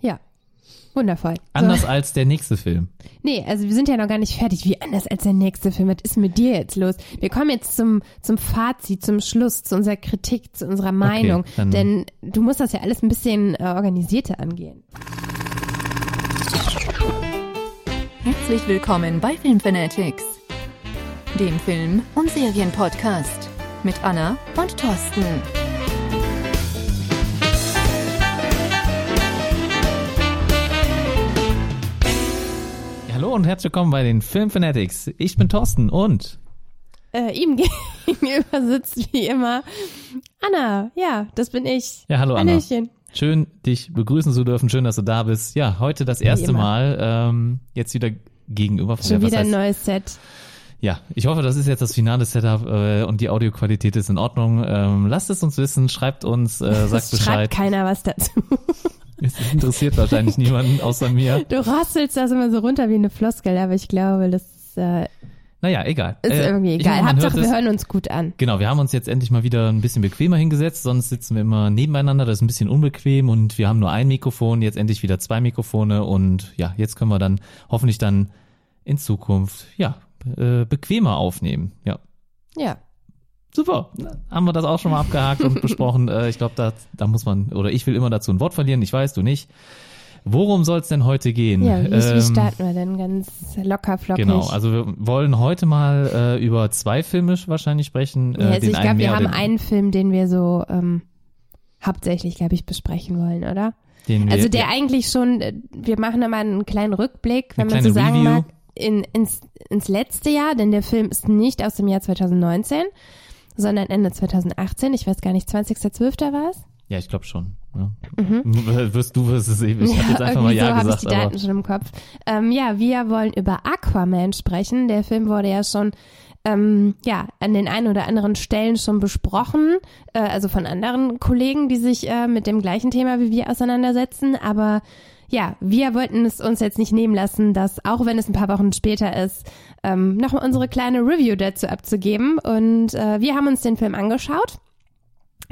Ja. Wundervoll. Anders so. als der nächste Film. Nee, also wir sind ja noch gar nicht fertig. Wie anders als der nächste Film? Was ist mit dir jetzt los? Wir kommen jetzt zum, zum Fazit, zum Schluss, zu unserer Kritik, zu unserer Meinung. Okay, denn du musst das ja alles ein bisschen äh, organisierter angehen. Herzlich willkommen bei Filmfanatics, dem Film- und Serienpodcast mit Anna und Thorsten. Und herzlich willkommen bei den Film Fanatics. Ich bin Thorsten und äh, ihm gegenüber sitzt wie immer Anna. Ja, das bin ich. Ja, hallo Hallöchen. Anna. Schön, dich begrüßen zu dürfen. Schön, dass du da bist. Ja, heute das erste Mal ähm, jetzt wieder gegenüber. Schon wieder ein neues Set. Ja, ich hoffe, das ist jetzt das finale Setup äh, und die Audioqualität ist in Ordnung. Ähm, lasst es uns wissen, schreibt uns, äh, sagt Bescheid. Schreibt keiner was dazu. Es interessiert wahrscheinlich niemanden außer mir. Du rasselst das immer so runter wie eine Floskel, aber ich glaube, das äh, naja, egal. Ist äh, irgendwie egal. Meine, Hauptsache, wir hören uns gut an. Genau, wir haben uns jetzt endlich mal wieder ein bisschen bequemer hingesetzt, sonst sitzen wir immer nebeneinander, das ist ein bisschen unbequem und wir haben nur ein Mikrofon, jetzt endlich wieder zwei Mikrofone und ja, jetzt können wir dann hoffentlich dann in Zukunft, ja, äh, bequemer aufnehmen, ja. Ja. Super, haben wir das auch schon mal abgehakt und besprochen. Äh, ich glaube, da, da muss man, oder ich will immer dazu ein Wort verlieren, ich weiß, du nicht. Worum soll es denn heute gehen? Ja, wie, ähm, wie starten wir denn? Ganz locker, flockig. Genau, also wir wollen heute mal äh, über zwei Filme wahrscheinlich sprechen. Äh, ja, also ich glaube, wir haben einen Film, den wir so ähm, hauptsächlich, glaube ich, besprechen wollen, oder? Den wir, also der ja. eigentlich schon, äh, wir machen immer einen kleinen Rückblick, wenn man so sagen Review. mag, in, ins, ins letzte Jahr, denn der Film ist nicht aus dem Jahr 2019 sondern Ende 2018. Ich weiß gar nicht, 20.12. war es? Ja, ich glaube schon. Ja. Mhm. Wirst du wirst es eben. Ich ja, habe jetzt einfach mal ja so gesagt. Ich die Daten schon im Kopf. Ähm, ja, wir wollen über Aquaman sprechen. Der Film wurde ja schon ähm, ja an den ein oder anderen Stellen schon besprochen, äh, also von anderen Kollegen, die sich äh, mit dem gleichen Thema wie wir auseinandersetzen. Aber ja, wir wollten es uns jetzt nicht nehmen lassen, dass auch wenn es ein paar Wochen später ist, ähm, nochmal unsere kleine Review dazu abzugeben. Und äh, wir haben uns den Film angeschaut.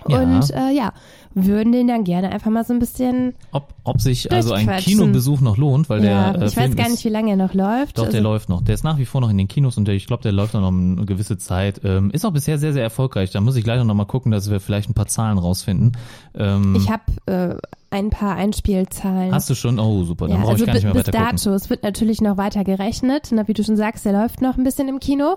Ja. Und äh, ja, würden den dann gerne einfach mal so ein bisschen. Ob, ob sich also ein Kinobesuch noch lohnt, weil ja, der. Äh, ich Film weiß gar nicht, wie lange er noch läuft. Doch, also, der läuft noch. Der ist nach wie vor noch in den Kinos und der, ich glaube, der läuft noch eine gewisse Zeit. Ähm, ist auch bisher sehr, sehr erfolgreich. Da muss ich gleich noch mal gucken, dass wir vielleicht ein paar Zahlen rausfinden. Ähm, ich habe äh, ein paar Einspielzahlen. Hast du schon? Oh, super. Dann ja, brauche also ich gar nicht mehr weiter bis dato. Gucken. Es wird natürlich noch weiter gerechnet. Na, wie du schon sagst, der läuft noch ein bisschen im Kino.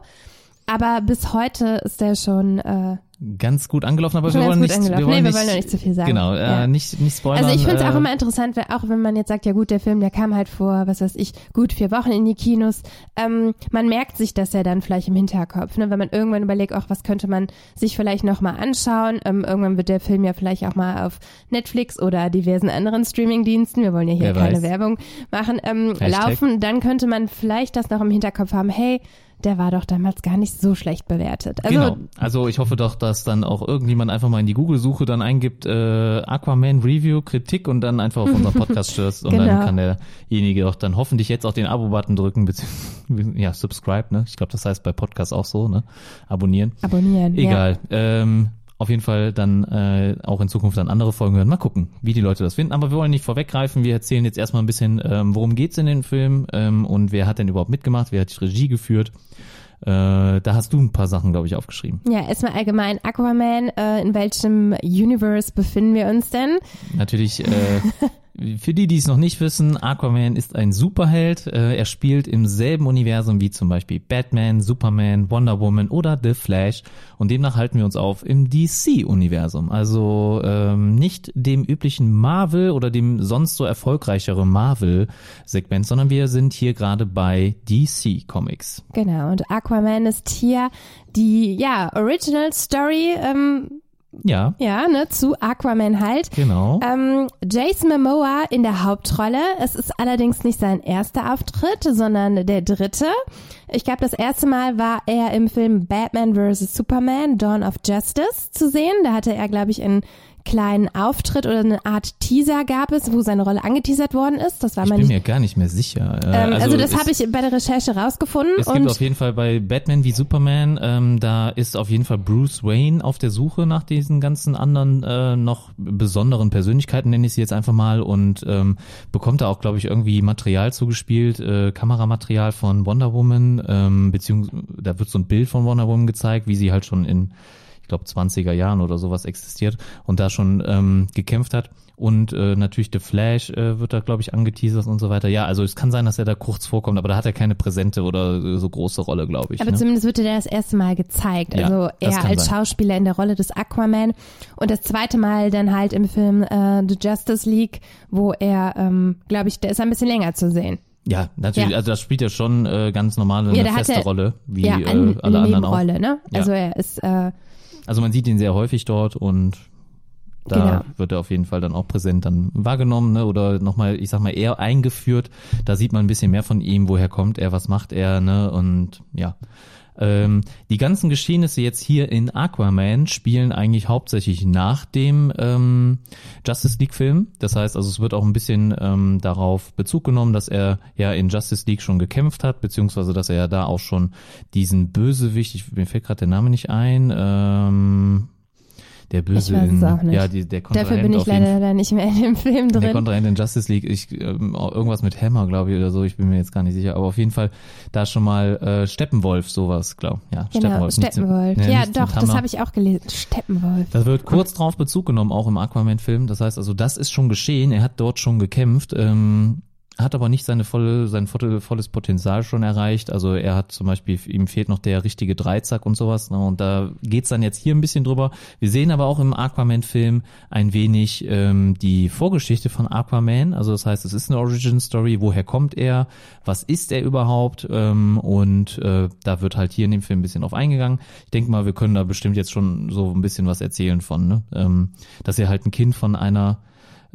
Aber bis heute ist der schon äh, ganz gut angelaufen, aber wir wollen, nicht, wir wollen, nee, nicht, wir wollen nicht zu viel sagen. Genau, äh, ja. nicht, nicht spoilern. Also ich finde es äh, auch immer interessant, wenn, auch wenn man jetzt sagt, ja gut, der Film, der kam halt vor, was weiß ich, gut vier Wochen in die Kinos. Ähm, man merkt sich das ja dann vielleicht im Hinterkopf, ne? wenn man irgendwann überlegt, auch was könnte man sich vielleicht nochmal anschauen. Ähm, irgendwann wird der Film ja vielleicht auch mal auf Netflix oder diversen anderen Streamingdiensten, wir wollen ja hier keine weiß. Werbung machen, ähm, laufen. Dann könnte man vielleicht das noch im Hinterkopf haben, hey, der war doch damals gar nicht so schlecht bewertet. Also, genau. Also ich hoffe doch, dass dann auch irgendjemand einfach mal in die Google-Suche dann eingibt, äh, Aquaman Review, Kritik und dann einfach auf unseren Podcast stößt und genau. dann kann derjenige doch dann hoffentlich jetzt auch den Abo-Button drücken, beziehungsweise ja, subscribe, ne? Ich glaube, das heißt bei Podcasts auch so, ne? Abonnieren. Abonnieren. Egal. Ja. Ähm, auf jeden Fall dann äh, auch in Zukunft dann andere Folgen hören. Mal gucken, wie die Leute das finden. Aber wir wollen nicht vorweggreifen. Wir erzählen jetzt erstmal ein bisschen, ähm, worum geht's in dem Film ähm, und wer hat denn überhaupt mitgemacht, wer hat die Regie geführt. Äh, da hast du ein paar Sachen, glaube ich, aufgeschrieben. Ja, erstmal allgemein Aquaman. Äh, in welchem Universe befinden wir uns denn? Natürlich äh, Für die, die es noch nicht wissen, Aquaman ist ein Superheld. Äh, er spielt im selben Universum wie zum Beispiel Batman, Superman, Wonder Woman oder The Flash. Und demnach halten wir uns auf im DC-Universum. Also ähm, nicht dem üblichen Marvel oder dem sonst so erfolgreicheren Marvel-Segment, sondern wir sind hier gerade bei DC Comics. Genau, und Aquaman ist hier die ja, Original Story. Ähm ja. Ja, ne, zu Aquaman halt. Genau. Ähm, Jason Momoa in der Hauptrolle. Es ist allerdings nicht sein erster Auftritt, sondern der dritte. Ich glaube, das erste Mal war er im Film Batman vs. Superman, Dawn of Justice zu sehen. Da hatte er, glaube ich, einen kleinen Auftritt oder eine Art Teaser gab es, wo seine Rolle angeteasert worden ist. Das war Ich bin nicht. mir gar nicht mehr sicher. Äh, Ähm, also, das es- habe ich bei der Recherche rausgefunden. Es gibt auf jeden Fall bei Batman wie Superman, ähm, da ist auf jeden Fall Bruce Wayne auf der Suche nach diesen ganzen anderen äh, noch besonderen Persönlichkeiten, nenne ich sie jetzt einfach mal, und ähm, bekommt da auch, glaube ich, irgendwie Material zugespielt, äh, Kameramaterial von Wonder Woman, ähm, beziehungsweise da wird so ein Bild von Wonder Woman gezeigt, wie sie halt schon in, ich glaube, 20er Jahren oder sowas existiert und da schon ähm, gekämpft hat. Und äh, natürlich The Flash äh, wird da, glaube ich, angeteasert und so weiter. Ja, also es kann sein, dass er da kurz vorkommt, aber da hat er keine präsente oder äh, so große Rolle, glaube ich. Aber ne? zumindest wird er das erste Mal gezeigt. Ja, Also er als sein. Schauspieler in der Rolle des Aquaman und das zweite Mal dann halt im Film äh, The Justice League, wo er, ähm, glaube ich, der ist ein bisschen länger zu sehen. Ja, natürlich. Ja. Also das spielt ja schon äh, ganz normal eine Ja, hat feste er- Rolle, wie ja, äh, eine, alle eine anderen auch. Nebenrolle, ne? Also er ist äh, Also man sieht ihn sehr häufig dort und da Genau. wird er auf jeden Fall dann auch präsent dann wahrgenommen ne? oder nochmal, ich sag mal, eher eingeführt. Da sieht man ein bisschen mehr von ihm, woher kommt er, was macht er, ne? Und ja. Ähm, die ganzen Geschehnisse jetzt hier in Aquaman spielen eigentlich hauptsächlich nach dem ähm, Justice League Film. Das heißt, also es wird auch ein bisschen ähm, darauf Bezug genommen, dass er ja in Justice League schon gekämpft hat, beziehungsweise dass er ja da auch schon diesen Bösewicht, ich, mir fällt gerade der Name nicht ein, ähm, der Böse in, nicht. ja, die, der Kontrahent dafür bin ich jeden leider nicht mehr in dem Film der drin. Kontrahent in Justice League, ich, ähm, irgendwas mit Hammer, glaube ich, oder so, ich bin mir jetzt gar nicht sicher, aber auf jeden Fall da schon mal äh, Steppenwolf, sowas, glaube ja, Genau, Steppenwolf. Steppenwolf. nee, ja, nichts mit doch, das habe ich auch gelesen. Steppenwolf. Da wird kurz drauf Bezug genommen, auch im Aquaman-Film. Das heißt also, das ist schon geschehen. Er hat dort schon gekämpft, ähm, hat aber nicht seine volle, sein volle, volles Potenzial schon erreicht. Also er hat zum Beispiel, ihm fehlt noch der richtige Dreizack und sowas. Ne? Und da geht's dann jetzt hier ein bisschen drüber. Wir sehen aber auch im Aquaman-Film ein wenig ähm, die Vorgeschichte von Aquaman. Also das heißt, es ist eine Origin-Story. Woher kommt er? Was ist er überhaupt? Ähm, und äh, da wird halt hier in dem Film ein bisschen auf eingegangen. Ich denke mal, wir können da bestimmt jetzt schon so ein bisschen was erzählen von, ne? ähm, dass er halt ein Kind von einer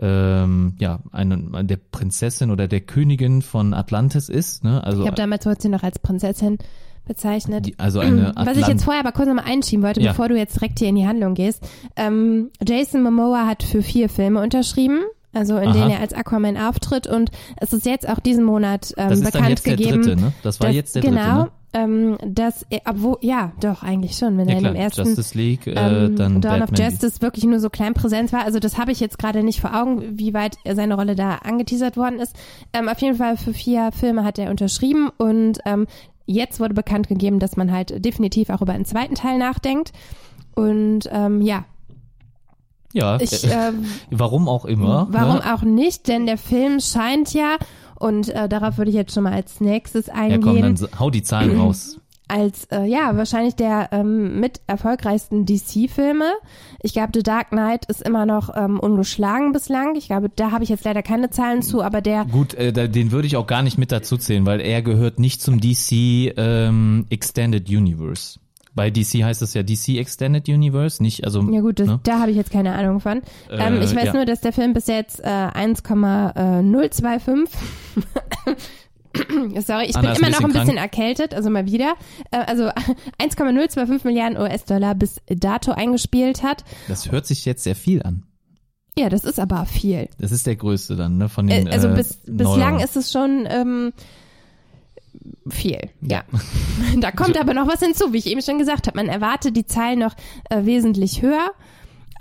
ähm, ja, eine, der Prinzessin oder der Königin von Atlantis ist, ne? Also, Ich habe damals wurde sie noch als Prinzessin bezeichnet. die, also eine Was ich Atlant- jetzt vorher aber kurz nochmal einschieben wollte, Ja. bevor du jetzt direkt hier in die Handlung gehst. Ähm, Jason Momoa hat für vier Filme unterschrieben, also in Aha. denen er als Aquaman auftritt und es ist jetzt auch diesen Monat ähm, das ist bekannt dann jetzt gegeben. der dritte, ne? Das war dass- jetzt der genau, dritte, ne? Ähm, dass er, obwohl, ja, doch, eigentlich schon, wenn Ja er in klar, dem ersten Justice League, äh, ähm, dann Dawn Batman. of Justice wirklich nur so klein präsent war. Also das habe ich jetzt gerade nicht vor Augen, wie weit seine Rolle da angeteasert worden ist. Ähm, auf jeden Fall für vier Filme hat er unterschrieben und ähm, jetzt wurde bekannt gegeben, dass man halt definitiv auch über einen zweiten Teil nachdenkt. Und ähm, ja, ja, ich, äh, ähm, warum auch immer. warum ne? auch nicht, denn der Film scheint ja, und äh, darauf würde ich jetzt schon mal als nächstes Ja, eingehen, komm, dann hau die Zahlen raus. als äh, ja wahrscheinlich der ähm, mit erfolgreichsten DC-Filme. Ich glaube, The Dark Knight ist immer noch ähm, ungeschlagen bislang. Ich glaube, da habe ich jetzt leider keine Zahlen zu, aber der Gut, äh, da, den würde ich auch gar nicht mit dazu zählen, weil er gehört nicht zum DC ähm, Extended Universe. Bei DC heißt es ja DC Extended Universe, nicht also. ja gut, das, ne? da habe ich jetzt keine Ahnung von. ähm, Äh, ich weiß ja. nur, dass der Film bis jetzt äh, 1,025 Sorry, ich Anna bin immer noch ein bisschen bisschen erkältet, also mal wieder. Äh, also 1,025 Milliarden US-Dollar bis dato eingespielt hat. Das hört sich jetzt sehr viel an. Ja, das ist aber viel. Das ist der größte dann, ne? Von den, Äh, also äh, bis, bislang ist es schon ähm, viel. Ja. da kommt aber noch was hinzu, wie ich eben schon gesagt habe. Man erwartet die Zahlen noch äh, wesentlich höher.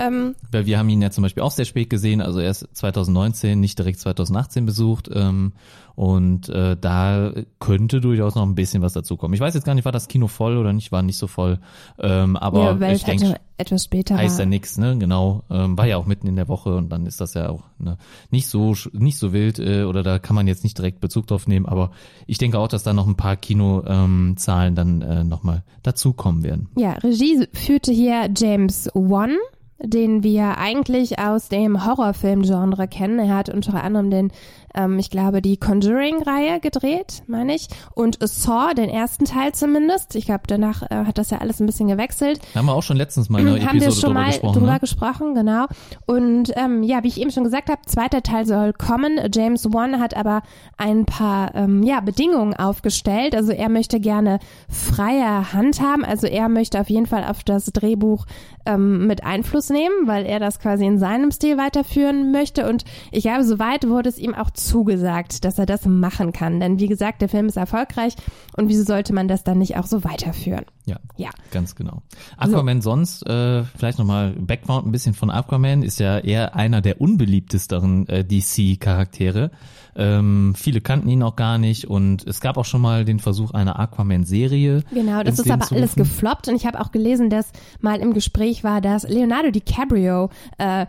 Ähm, Weil wir haben ihn ja zum Beispiel auch sehr spät gesehen, also erst 2019, nicht direkt 2018 besucht. Ähm, und äh, da könnte durchaus noch ein bisschen was dazu kommen. Ich weiß jetzt gar nicht, war das Kino voll oder nicht, war nicht so voll. Ähm, aber ja, ich denke, etwas später heißt ja nix, ne? Genau. Ähm, war ja auch mitten in der Woche und dann ist das ja auch ne, nicht so nicht so wild äh, oder da kann man jetzt nicht direkt Bezug drauf nehmen, aber ich denke auch, dass da noch ein paar Kinozahlen ähm, dann äh, nochmal dazukommen werden. Ja, Regie führte hier James Wan, den wir eigentlich aus dem Horrorfilm-Genre kennen. Er hat unter anderem den, ähm, ich glaube, die Conjuring-Reihe gedreht, meine ich. Und Saw, den ersten Teil zumindest. Ich glaube, danach äh, hat das ja alles ein bisschen gewechselt. Haben wir auch schon letztens mal in einer haben wir Episode schon drüber mal gesprochen. drüber ne? gesprochen, genau. Und ähm, ja, wie ich eben schon gesagt habe, zweiter Teil soll kommen. James Wan hat aber ein paar ähm, ja, Bedingungen aufgestellt. Also er möchte gerne freie Hand haben. Also er möchte auf jeden Fall auf das Drehbuch ähm, mit Einfluss rausnehmen, weil er das quasi in seinem Stil weiterführen möchte. Und ich glaube, soweit wurde es ihm auch zugesagt, dass er das machen kann. Denn wie gesagt, der Film ist erfolgreich und wieso sollte man das dann nicht auch so weiterführen? Ja, Ja. ganz genau. Aquaman sonst, äh, vielleicht nochmal Background ein bisschen von Aquaman, ist ja eher einer der unbeliebtesteren äh, DC-Charaktere. Ähm, viele kannten ihn auch gar nicht und es gab auch schon mal den Versuch einer Aquaman-Serie. Genau, das ist aber alles gefloppt und ich habe auch gelesen, dass mal im Gespräch war, dass Leonardo DiCaprio äh,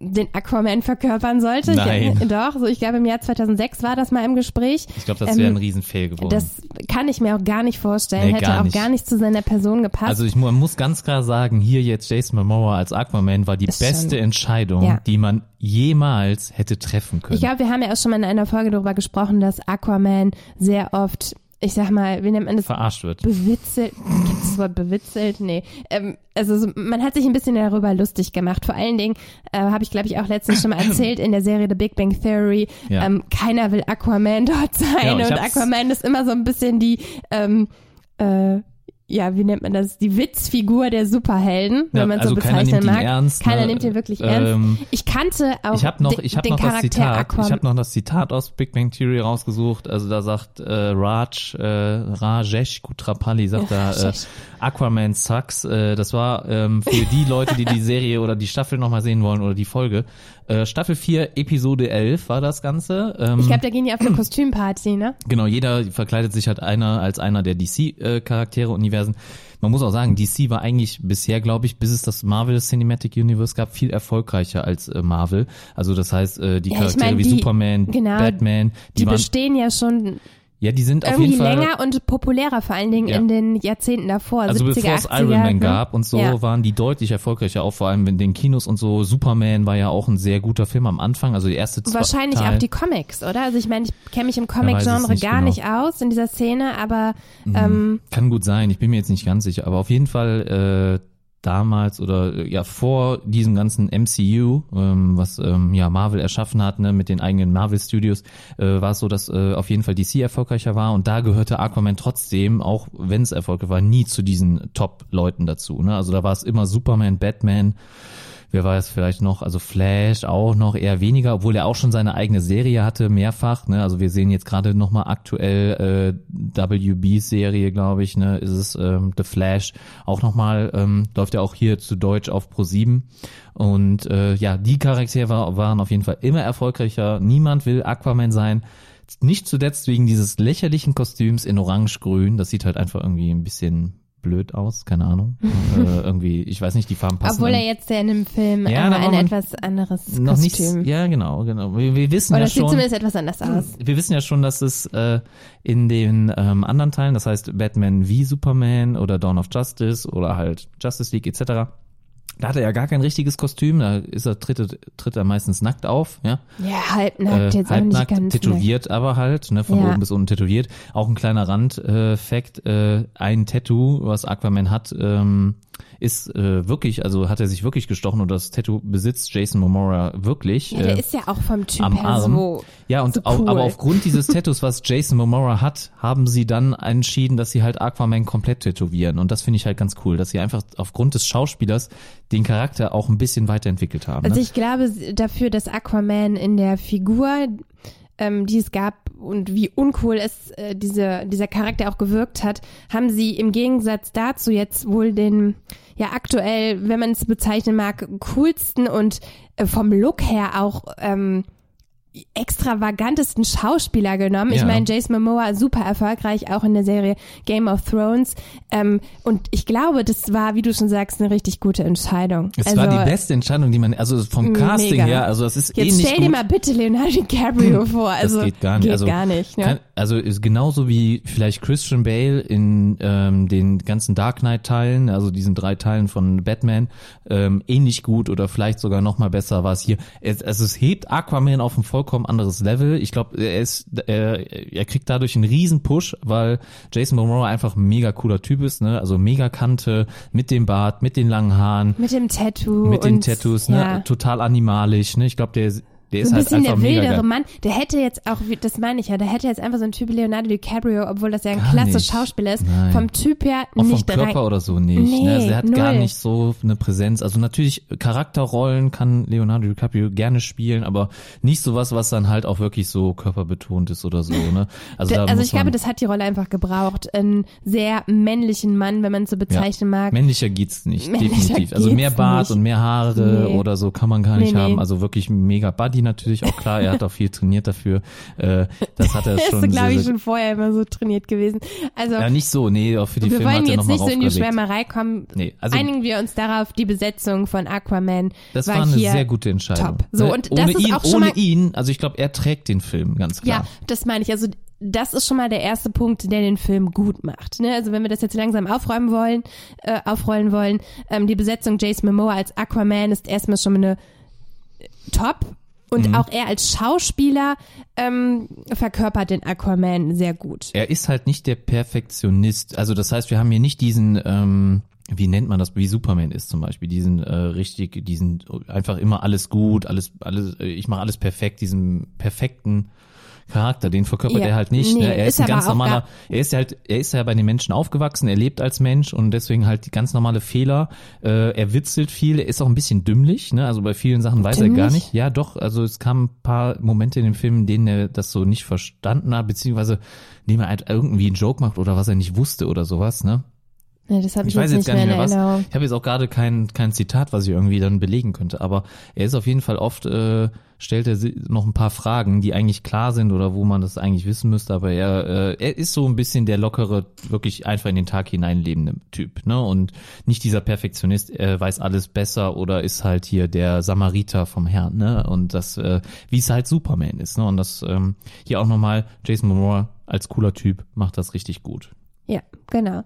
den Aquaman verkörpern sollte. Nein. Ich, doch, so ich glaube im Jahr 2006 war das mal im Gespräch. Ich glaube, das Ähm, wäre ein Riesenfail geworden. Das kann ich mir auch gar nicht vorstellen. Nee, Hätte gar auch nicht. gar nicht zu seiner Person gepasst. Also ich man muss ganz klar sagen, hier jetzt Jason Momoa als Aquaman war die Ist beste schon- Entscheidung, Ja. die man jemals hätte treffen können. ich glaube, wir haben ja auch schon mal in einer Folge darüber gesprochen, dass Aquaman sehr oft, ich sag mal, wie nennt man das? Verarscht wird. bewitzelt, gibt es das Wort bewitzelt? Nee. Ähm, also so, man hat sich ein bisschen darüber lustig gemacht. Vor allen Dingen äh, habe ich, glaube ich, auch letztens schon mal erzählt in der Serie The Big Bang Theory, Ja. ähm, keiner will Aquaman dort sein Ja, und hab's- Aquaman ist immer so ein bisschen die, ähm, äh, ja, wie nennt man das? Die Witzfigur der Superhelden, wenn Ja, man also so keiner bezeichnen mag. ernst, keiner ne? nimmt ihn wirklich Ähm, ernst. Ich kannte auch Ich habe noch, den, ich habe den noch das Charakter Zitat. Aquaman. Ich habe noch das Zitat aus Big Bang Theory rausgesucht. Also da sagt äh, Raj, äh, Rajesh Kutrapali sagt da, äh. Aquaman sucks. Äh, das war ähm, für die Leute, die die Serie oder die Staffel nochmal sehen wollen oder die Folge. Äh, Staffel 4, Episode 11 war das Ganze. Ähm, ich glaube, da gehen die auf eine Kostümparty, ne? Genau, jeder verkleidet sich halt einer als einer der DC-Charaktere, Universen. Man muss auch sagen, DC war eigentlich bisher, glaube ich, bis es das Marvel Cinematic Universe gab, viel erfolgreicher als äh, Marvel. Also das heißt, äh, die Ja, ich Charaktere mein, wie die- Superman, genau, Batman, die, Die, waren, bestehen ja schon ja, die sind auf irgendwie jeden Fall. länger und populärer, vor allen Dingen Ja. in den Jahrzehnten davor. Also 70er, bevor es 80er, Iron Man ne? gab und so, Ja. waren die deutlich erfolgreicher, auch vor allem in den Kinos und so. Superman war ja auch ein sehr guter Film am Anfang, also die erste zwei Wahrscheinlich Teil. auch die Comics, oder? Also ich meine, ich kenne mich im Comic-Genre nicht gar genau. nicht aus in dieser Szene, aber Mhm. ähm, Kann gut sein, ich bin mir jetzt nicht ganz sicher, aber auf jeden Fall äh, damals oder äh, ja vor diesem ganzen MCU, ähm, was ähm, ja Marvel erschaffen hat, ne, mit den eigenen Marvel Studios, äh, war es so, dass äh, auf jeden Fall DC erfolgreicher war und da gehörte Aquaman trotzdem, auch wenn es erfolgreich war, nie zu diesen Top-Leuten dazu. Ne? Also da war es immer Superman, Batman, wer es vielleicht noch, also Flash auch noch eher weniger, obwohl er auch schon seine eigene Serie hatte, mehrfach, ne, also wir sehen jetzt gerade nochmal aktuell äh, WB-Serie, glaube ich, ne, ist es ähm, The Flash, auch nochmal, ähm, läuft ja auch hier zu Deutsch auf Pro 7 und äh, ja, die Charaktere war, waren auf jeden Fall immer erfolgreicher, niemand will Aquaman sein, nicht zuletzt wegen dieses lächerlichen Kostüms in orange-grün, das sieht halt einfach irgendwie ein bisschen blöd aus, keine Ahnung. äh, irgendwie, ich weiß nicht, die Farben passen. obwohl er jetzt ja in dem Film Ja, äh, ein man etwas anderes noch nicht, Kostüm. ja genau, genau. Wir, wir wissen Oder ja es sieht schon, zumindest etwas anders aus. wir wissen ja schon, dass es äh, in den ähm, anderen Teilen, das heißt Batman wie Superman oder Dawn of Justice oder halt Justice League etc. Da hat er ja gar kein richtiges Kostüm, da ist er tritt, er- tritt er meistens nackt auf, ja. Ja, halbnackt, Äh, jetzt auch nicht halbnackt, ganz. tätowiert aber halt, ne, von Ja. oben bis unten tätowiert. Auch ein kleiner Randfact, äh, ein Tattoo, was Aquaman hat, ähm, ist äh, wirklich, also hat er sich wirklich gestochen und das Tattoo besitzt Jason Momoa wirklich. Ja, der äh, ist ja auch vom Typ am her Arm. so. ja, und so au- cool. aber aufgrund dieses Tattoos, was Jason Momoa hat, haben sie dann entschieden, dass sie halt Aquaman komplett tätowieren. Und das finde ich halt ganz cool, dass sie einfach aufgrund des Schauspielers den Charakter auch ein bisschen weiterentwickelt haben. Also ne? ich glaube dafür, dass Aquaman in der Figur, ähm, die es gab und wie uncool es äh, diese, dieser Charakter auch gewirkt hat, haben sie im Gegensatz dazu jetzt wohl den, ja aktuell, wenn man es bezeichnen mag, coolsten und äh, vom Look her auch ähm, extravagantesten Schauspieler genommen. Ich Ja. meine, Jason Momoa super erfolgreich, auch in der Serie Game of Thrones. Ähm, und ich glaube, das war, wie du schon sagst, eine richtig gute Entscheidung. es also, war die beste Entscheidung, die man, also vom Casting Mega. her, also es ist Jetzt ähnlich stell gut. dir mal bitte Leonardo DiCaprio vor. Also, das geht gar nicht. Geht also, gar nicht. Ne? Kann, also ist genauso wie vielleicht Christian Bale in ähm, den ganzen Dark Knight Teilen, also diesen drei Teilen von Batman, ähm, ähnlich gut oder vielleicht sogar noch mal besser war es hier. Es, also es hebt Aquaman auf ein vollkommen anderes Level. Ich glaube, er ist, er, er kriegt dadurch einen riesen Push, weil Jason Momoa einfach ein mega cooler Typ ist, ne? Also mega Kante mit dem Bart, mit den langen Haaren Mit dem Tattoo. mit den und, Tattoos, ne, Ja. total animalisch, ne? Ich glaube, der Der so ist ein halt bisschen der wildere. Mann. Der hätte jetzt auch, das meine ich ja, der hätte jetzt einfach so ein Typ Leonardo DiCaprio, obwohl das ja ein Gar klasse nicht. Schauspieler ist, Nein. vom Typ her Auch vom nicht Körper rein. oder so nicht. Nee, ne? also er hat gar null. nicht so eine Präsenz. Also natürlich Charakterrollen kann Leonardo DiCaprio gerne spielen, aber nicht sowas, was dann halt auch wirklich so körperbetont ist oder so. Ne? Also, Da- Also ich glaube, das hat die Rolle einfach gebraucht. Einen sehr männlichen Mann, wenn man es so bezeichnen mag. männlicher geht's nicht, Männlicher definitiv. Also mehr geht's Bart nicht. und mehr Haare Nee. oder so kann man gar nicht nee. haben. Also wirklich mega Buddy natürlich auch klar. Er hat auch viel trainiert dafür. Äh, das hat er ist, schon. so, glaube sehr, ich, schon vorher immer so trainiert gewesen. Also ja, nicht so. Nee, auch für die wir Filme wollen hat er jetzt nicht so in die. Schwärmerei kommen. Nee, also Einigen wir uns darauf, die Besetzung von Aquaman Das war, war eine sehr gute Entscheidung. top. So, Ne? und das ohne ist ihn, auch schon ohne ihn, also ich glaube, er trägt den Film ganz klar. Ja, das meine ich. Also das ist schon mal der erste Punkt, der den Film gut macht. Ne? Also wenn wir das jetzt langsam aufräumen wollen, äh, aufrollen wollen, ähm, die Besetzung Jason Momoa als Aquaman ist erstmal schon eine äh, Top. Und Mhm. auch er als Schauspieler ähm, verkörpert den Aquaman sehr gut. Er ist halt nicht der Perfektionist. Also das heißt, wir haben hier nicht diesen, ähm, wie nennt man das, wie Superman ist zum Beispiel, diesen äh, richtig, diesen einfach immer alles gut, alles, alles, äh, ich mache alles perfekt, diesen perfekten Charakter, den verkörpert Ja, er halt nicht. nee, ne? Er ist, ist ein ganz normaler, er ist ja halt, er ist ja bei den Menschen aufgewachsen, er lebt als Mensch und deswegen halt die ganz normale Fehler. Äh, er witzelt viel, er ist auch ein bisschen dümmlich, ne? Also bei vielen Sachen weiß er gar Dümmlich? nicht. Ja, doch, also es kamen ein paar Momente in dem Film, in denen er das so nicht verstanden hat, beziehungsweise indem er halt irgendwie einen Joke macht oder was er nicht wusste oder sowas, ne? Ne, das habe ich, Ich weiß jetzt jetzt gar nicht mehr was. Erinnerung. Ich habe jetzt auch gerade kein, kein Zitat, was ich irgendwie dann belegen könnte, aber er ist auf jeden Fall oft, äh, stellt er noch ein paar Fragen, die eigentlich klar sind oder wo man das eigentlich wissen müsste, aber er, äh, er ist so ein bisschen der lockere, wirklich einfach in den Tag hineinlebende Typ, ne? Und nicht dieser Perfektionist, er weiß alles besser oder ist halt hier der Samariter vom Herrn, ne? Und das, äh, wie es halt Superman ist, ne? Und das ähm, hier auch nochmal, Jason Momoa als cooler Typ macht das richtig gut. Ja, genau.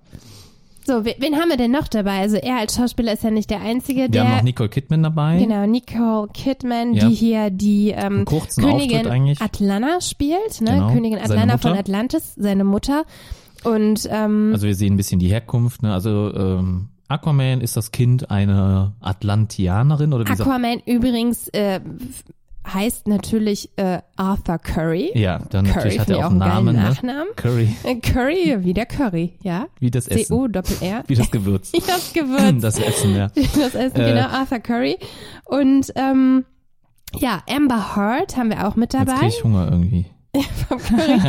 So, we- wen haben wir denn noch dabei? Also er als Schauspieler ist ja nicht der Einzige, Wir der haben noch Nicole Kidman dabei. Genau, Nicole Kidman, Ja. die hier die ähm, Königin. Atlanta spielt, ne? Genau, Königin Atlanta von. Atlantis, seine Mutter. Und ähm, Also wir sehen ein bisschen die Herkunft. Ne? Also ähm, Aquaman ist das Kind einer Atlantianerin oder wie Aquaman übrigens äh, heißt natürlich äh, Arthur Curry. Ja, dann Curry natürlich hat er auch einen Namen. Ne? Nachnamen. Curry, Äh, Curry, wie der Curry, ja. wie das Essen, C-O-Doppel-R. wie das Gewürz. Ja, das Gewürz. Das Essen, ja. das Essen, Äh. genau, Arthur Curry. Und ähm, ja, Amber Heard haben wir auch mit Jetzt dabei. kriege ich Hunger irgendwie. vom Curry.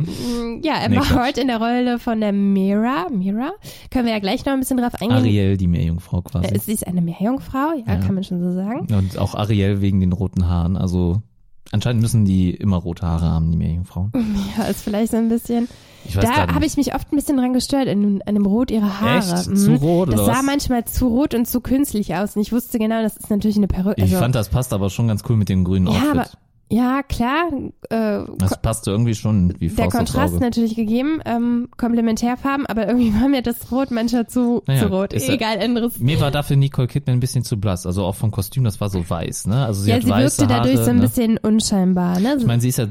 Mm, ja, Amber Quatsch. Heard in der Rolle von der Mira. Mira? Können wir ja gleich noch ein bisschen drauf eingehen. Ariel, die Meerjungfrau quasi. Äh, Sie ist eine Meerjungfrau, ja, Ja. kann man schon so sagen. Und auch Ariel wegen den roten Haaren. Also anscheinend müssen die immer rote Haare haben, die Meerjungfrauen. Ja, ist vielleicht so ein bisschen. Da habe ich mich oft ein bisschen dran gestört, in, an dem Rot ihrer Haare. Echt? Mhm. Zu rot Das sah was? manchmal zu rot und zu künstlich aus. Und ich wusste genau, das ist natürlich eine Perücke. Ich Also, fand, das passt aber schon ganz cool mit dem grünen Ja, Outfit. aber ja, klar. Äh, das passte irgendwie schon wie der Faust aufs Kontrast natürlich gegeben, ähm, Komplementärfarben, aber irgendwie war mir das Rot manchmal zu, Naja, zu rot. Egal, anderes. Mir war dafür Nicole Kidman ein bisschen zu blass. Also auch vom Kostüm, das war so weiß, ne? Also sie ja, hat sie weiße wirkte dadurch Haare, so ein ne? bisschen unscheinbar. Ne? Ich meine, sie ist ja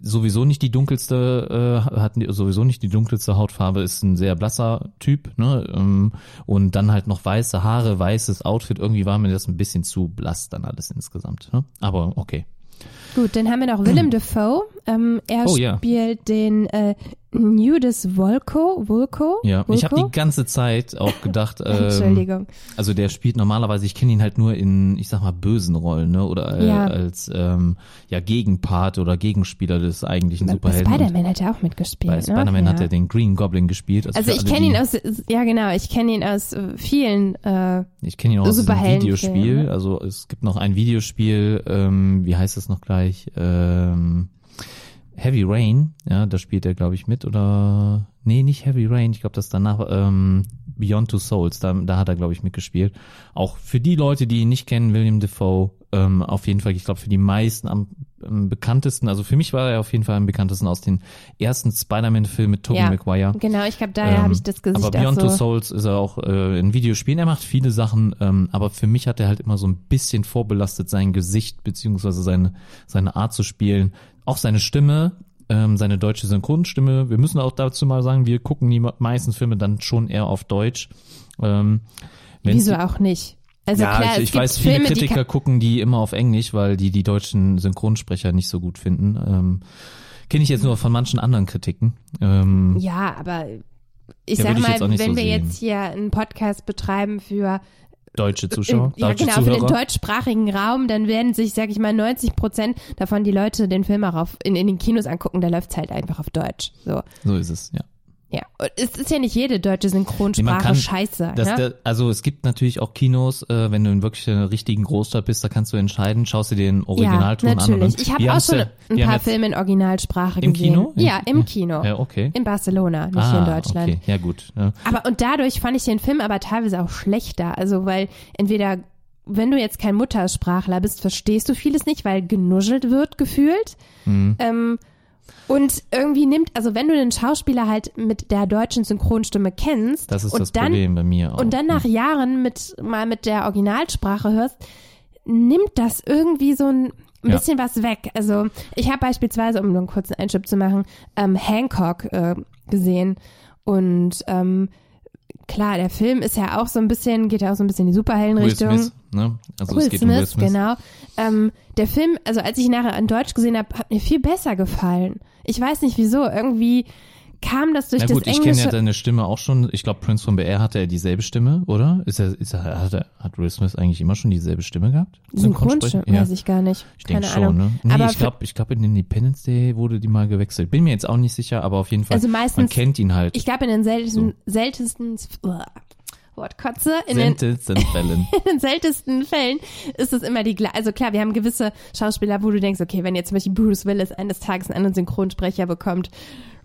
sowieso nicht die dunkelste, äh, hat sowieso nicht die dunkelste Hautfarbe, ist ein sehr blasser Typ, ne? Ähm, Und dann halt noch weiße Haare, weißes Outfit. Irgendwie war mir das ein bisschen zu blass dann alles insgesamt. Ne? Aber okay. Gut, dann haben wir noch Willem Dafoe. Ähm, er Oh, ja. spielt den äh, Nudis Volko. Volko? Ja, Volko? ich habe die ganze Zeit auch gedacht, ähm, Entschuldigung. also der spielt normalerweise, ich kenne ihn halt nur in, ich sag mal, bösen Rollen, ne? Oder äh, Ja. als ähm, ja Gegenpart oder Gegenspieler des eigentlichen Superhelden. Spider-Man hat er auch mitgespielt. Bei ne? Spider-Man ja. hat er den Green Goblin gespielt. Also für ich kenne ihn aus, ja genau, ich kenne ihn aus äh, vielen, äh, Ich kenne ihn auch aus Superheldenfilm, Videospiel. Also es gibt noch ein Videospiel, ähm, wie heißt es noch gleich? Ähm, Heavy Rain, ja, da spielt er, glaube ich, mit. Oder nee, nicht Heavy Rain, ich glaube, das danach ähm, Beyond Two Souls, da, da hat er, glaube ich, mitgespielt. Auch für die Leute, die ihn nicht kennen, William Defoe, ähm, auf jeden Fall, ich glaube, für die meisten am, am bekanntesten, also für mich war er auf jeden Fall am bekanntesten aus den ersten Spider-Man-Filmen mit Tobey Ja. Maguire. genau, ich glaube, daher Ähm, habe ich das Gesicht Aber Beyond Two so. Souls ist er auch äh, in Videospielen. Er macht viele Sachen, ähm, aber für mich hat er halt immer so ein bisschen vorbelastet sein Gesicht beziehungsweise seine seine Art zu spielen, auch seine Stimme, ähm, seine deutsche Synchronstimme. Wir müssen auch dazu mal sagen, wir gucken die meisten Filme dann schon eher auf Deutsch. Ähm, Wieso auch nicht? Also ja, klar, ich, es ich weiß, viele Filme, die Kritiker kann- gucken die immer auf Englisch, weil die die deutschen Synchronsprecher nicht so gut finden. Ähm, Kenne ich jetzt nur von manchen anderen Kritiken. Ähm, Ja, aber ich Ja, sag mal, wenn so wir sehen. jetzt hier einen Podcast betreiben für Deutsche Zuschauer, im, ja, deutsche genau, für den Zuhörer. deutschsprachigen Raum, dann werden sich, sag ich mal, 90 Prozent davon die Leute den Film auch auf, in, in den Kinos angucken, da läuft's halt einfach auf Deutsch. So. So ist es, ja. Ja. Es ist ja nicht jede deutsche Synchronsprache kann- scheiße. Das, ne? der, also es gibt natürlich auch Kinos, äh, wenn du in wirklich einer richtigen Großstadt bist, da kannst du entscheiden, schaust du dir den ja, Originalton an. natürlich. Ich habe auch schon ja- ein paar Filme in Originalsprache Im gesehen. Kino? Ja, im Kino. Ja, okay. In Barcelona, nicht ah, hier in Deutschland. Okay. Ja, gut. Ja. Aber und dadurch fand ich den Film aber teilweise auch schlechter. Also weil entweder, wenn du jetzt kein Muttersprachler bist, verstehst du vieles nicht, weil genuschelt wird gefühlt. Mhm. Ähm, und irgendwie nimmt, also wenn du den Schauspieler halt mit der deutschen Synchronstimme kennst Das ist und das dann Problem bei mir auch. und dann nach Jahren mit mal mit der Originalsprache hörst, nimmt das irgendwie so ein ein Ja. bisschen was weg. Also ich habe beispielsweise, um nur einen kurzen Einschub zu machen, ähm, Hancock äh, gesehen und ähm, klar, der Film ist ja auch so ein bisschen, geht ja auch so ein bisschen in die Will Superheldenrichtung. Smith, ne? Also Will es geht um Will Smith, Smith. genau. Ähm, der Film, also als ich ihn nachher in Deutsch gesehen habe, hat mir viel besser gefallen. Ich weiß nicht wieso, irgendwie kam das durch Na gut, das ich kenne Englische. ja seine Stimme auch schon. Ich glaube, Prince von BR hatte er dieselbe Stimme, oder? Ist er, ist er, hat, er, hat Will Smith eigentlich immer schon dieselbe Stimme gehabt? Synchronsprecher, Ja. weiß ich gar nicht. Ich denke schon, Ahnung. ne? Nee, aber ich glaube, ich glaube in Independence Day wurde die mal gewechselt. Bin mir jetzt auch nicht sicher, aber auf jeden Fall. Also man meistens- kennt ihn halt. Ich glaube, in den seltensten, seltensten, Wortkotze, in den, seltensten Fällen. in den seltensten Fällen ist es immer die gleiche. Also klar, wir haben gewisse Schauspieler, wo du denkst, okay, wenn jetzt zum Beispiel Bruce Willis eines Tages einen anderen Synchronsprecher bekommt,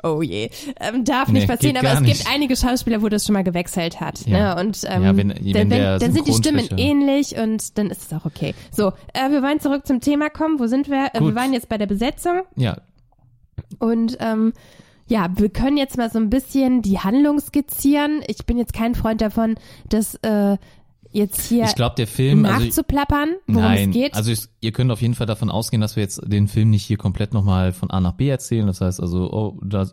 oh je, ähm, darf Nee, nicht passieren. Aber es gar gibt nicht. einige Schauspieler, wo das schon mal gewechselt hat. Ja. Ne? Und ähm, Ja, wenn- wenn dann, der dann sind die Stimmen ähnlich und dann ist es auch okay. So, äh, wir wollen zurück zum Thema kommen. Wo sind wir? Äh, wir waren jetzt bei der Besetzung. Ja, Und ähm, ja, wir können jetzt mal so ein bisschen die Handlung skizzieren. Ich bin jetzt kein Freund davon, das äh, jetzt hier ich glaube, der Film, also nachzuplappern, worum Nein, es geht. also ich, ihr könnt auf jeden Fall davon ausgehen, dass wir jetzt den Film nicht hier komplett nochmal von A nach B erzählen. Das heißt also, oh, da,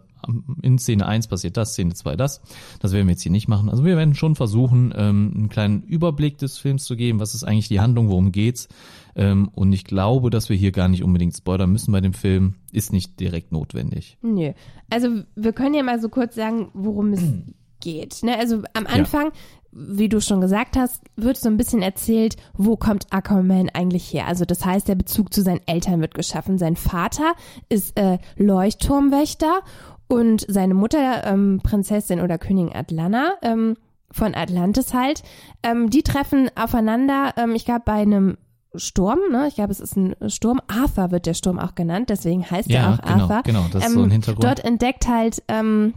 in Szene 1 passiert das, Szene 2 das. Das werden wir jetzt hier nicht machen. Also wir werden schon versuchen, ähm, einen kleinen Überblick des Films zu geben. Was ist eigentlich die Handlung, worum geht's? Ähm, und ich glaube, dass wir hier gar nicht unbedingt spoilern müssen bei dem Film. Ist nicht direkt notwendig. Nö. Also wir können ja mal so kurz sagen, worum es geht. Ne? Also am Anfang, wie du schon gesagt hast, wird so ein bisschen erzählt, wo kommt Aquaman eigentlich her. Also das heißt, der Bezug zu seinen Eltern wird geschaffen. Sein Vater ist äh, Leuchtturmwächter und seine Mutter, ähm, Prinzessin oder Königin Atlanta, ähm, von Atlantis halt, ähm, die treffen aufeinander, ähm, ich glaube, bei einem Sturm, ne? Ich glaube, es ist ein Sturm. Arthur wird der Sturm auch genannt, deswegen heißt er Ja, auch genau, Arthur. genau, das ist ähm, so ein Hintergrund. Dort entdeckt halt, ähm,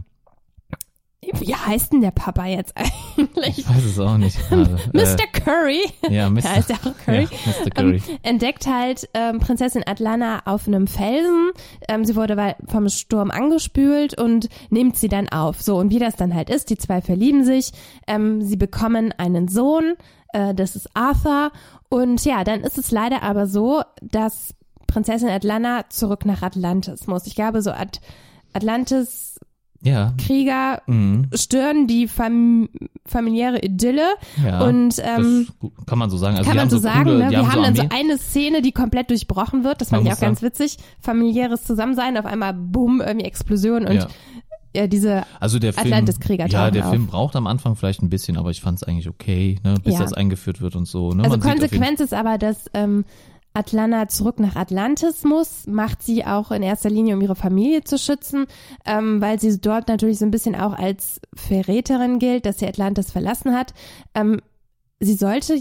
wie heißt denn der Papa jetzt eigentlich? Ich weiß es auch nicht gerade. Mr. Curry. Äh, ja, Mr. Ja, ist ja auch Curry. Ja, Mr. Curry. Ähm, entdeckt halt ähm, Prinzessin Atlanta auf einem Felsen. Ähm, sie wurde vom Sturm angespült und nimmt sie dann auf. So, und wie das dann halt ist, die zwei verlieben sich. Ähm, sie bekommen einen Sohn, äh, das ist Arthur. Und ja, dann ist es leider aber so, dass Prinzessin Atlanta zurück nach Atlantis muss. Ich glaube, so At Atlantis Ja. Krieger Mhm. stören die fam familiäre Idylle. Ja, und ähm, kann man so sagen. Also kann man so so sagen, coole, ne? Wir haben haben dann so eine Szene, die komplett durchbrochen wird. Das fand Man ich auch muss ganz witzig. Familiäres Zusammensein, auf einmal bumm, irgendwie Explosion und Ja. Ja, diese Also der Film, Atlantis-Krieger ja, der auf. Film braucht am Anfang vielleicht ein bisschen, aber ich fand es eigentlich okay, ne, bis Ja. das eingeführt wird und so. Ne? Also Man Konsequenz ist aber, dass ähm, Atlanta zurück nach Atlantis muss, macht sie auch in erster Linie, um ihre Familie zu schützen, ähm, weil sie dort natürlich so ein bisschen auch als Verräterin gilt, dass sie Atlantis verlassen hat. Ähm, sie sollte,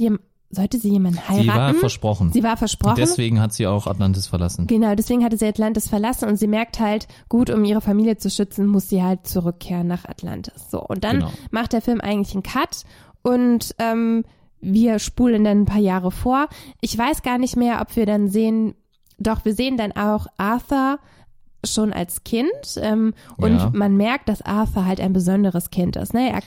sollte sie jemanden heiraten. Sie war versprochen. Sie war versprochen. Deswegen hat sie auch Atlantis verlassen. Genau, deswegen hatte sie Atlantis verlassen und sie merkt halt, gut, um ihre Familie zu schützen, muss sie halt zurückkehren nach Atlantis. So, und dann Genau. macht der Film eigentlich einen Cut und ähm, wir spulen dann ein paar Jahre vor. Ich weiß gar nicht mehr, ob wir dann sehen, doch, wir sehen dann auch Arthur schon als Kind ähm, und Ja. man merkt, dass Arthur halt ein besonderes Kind ist. Ne? Er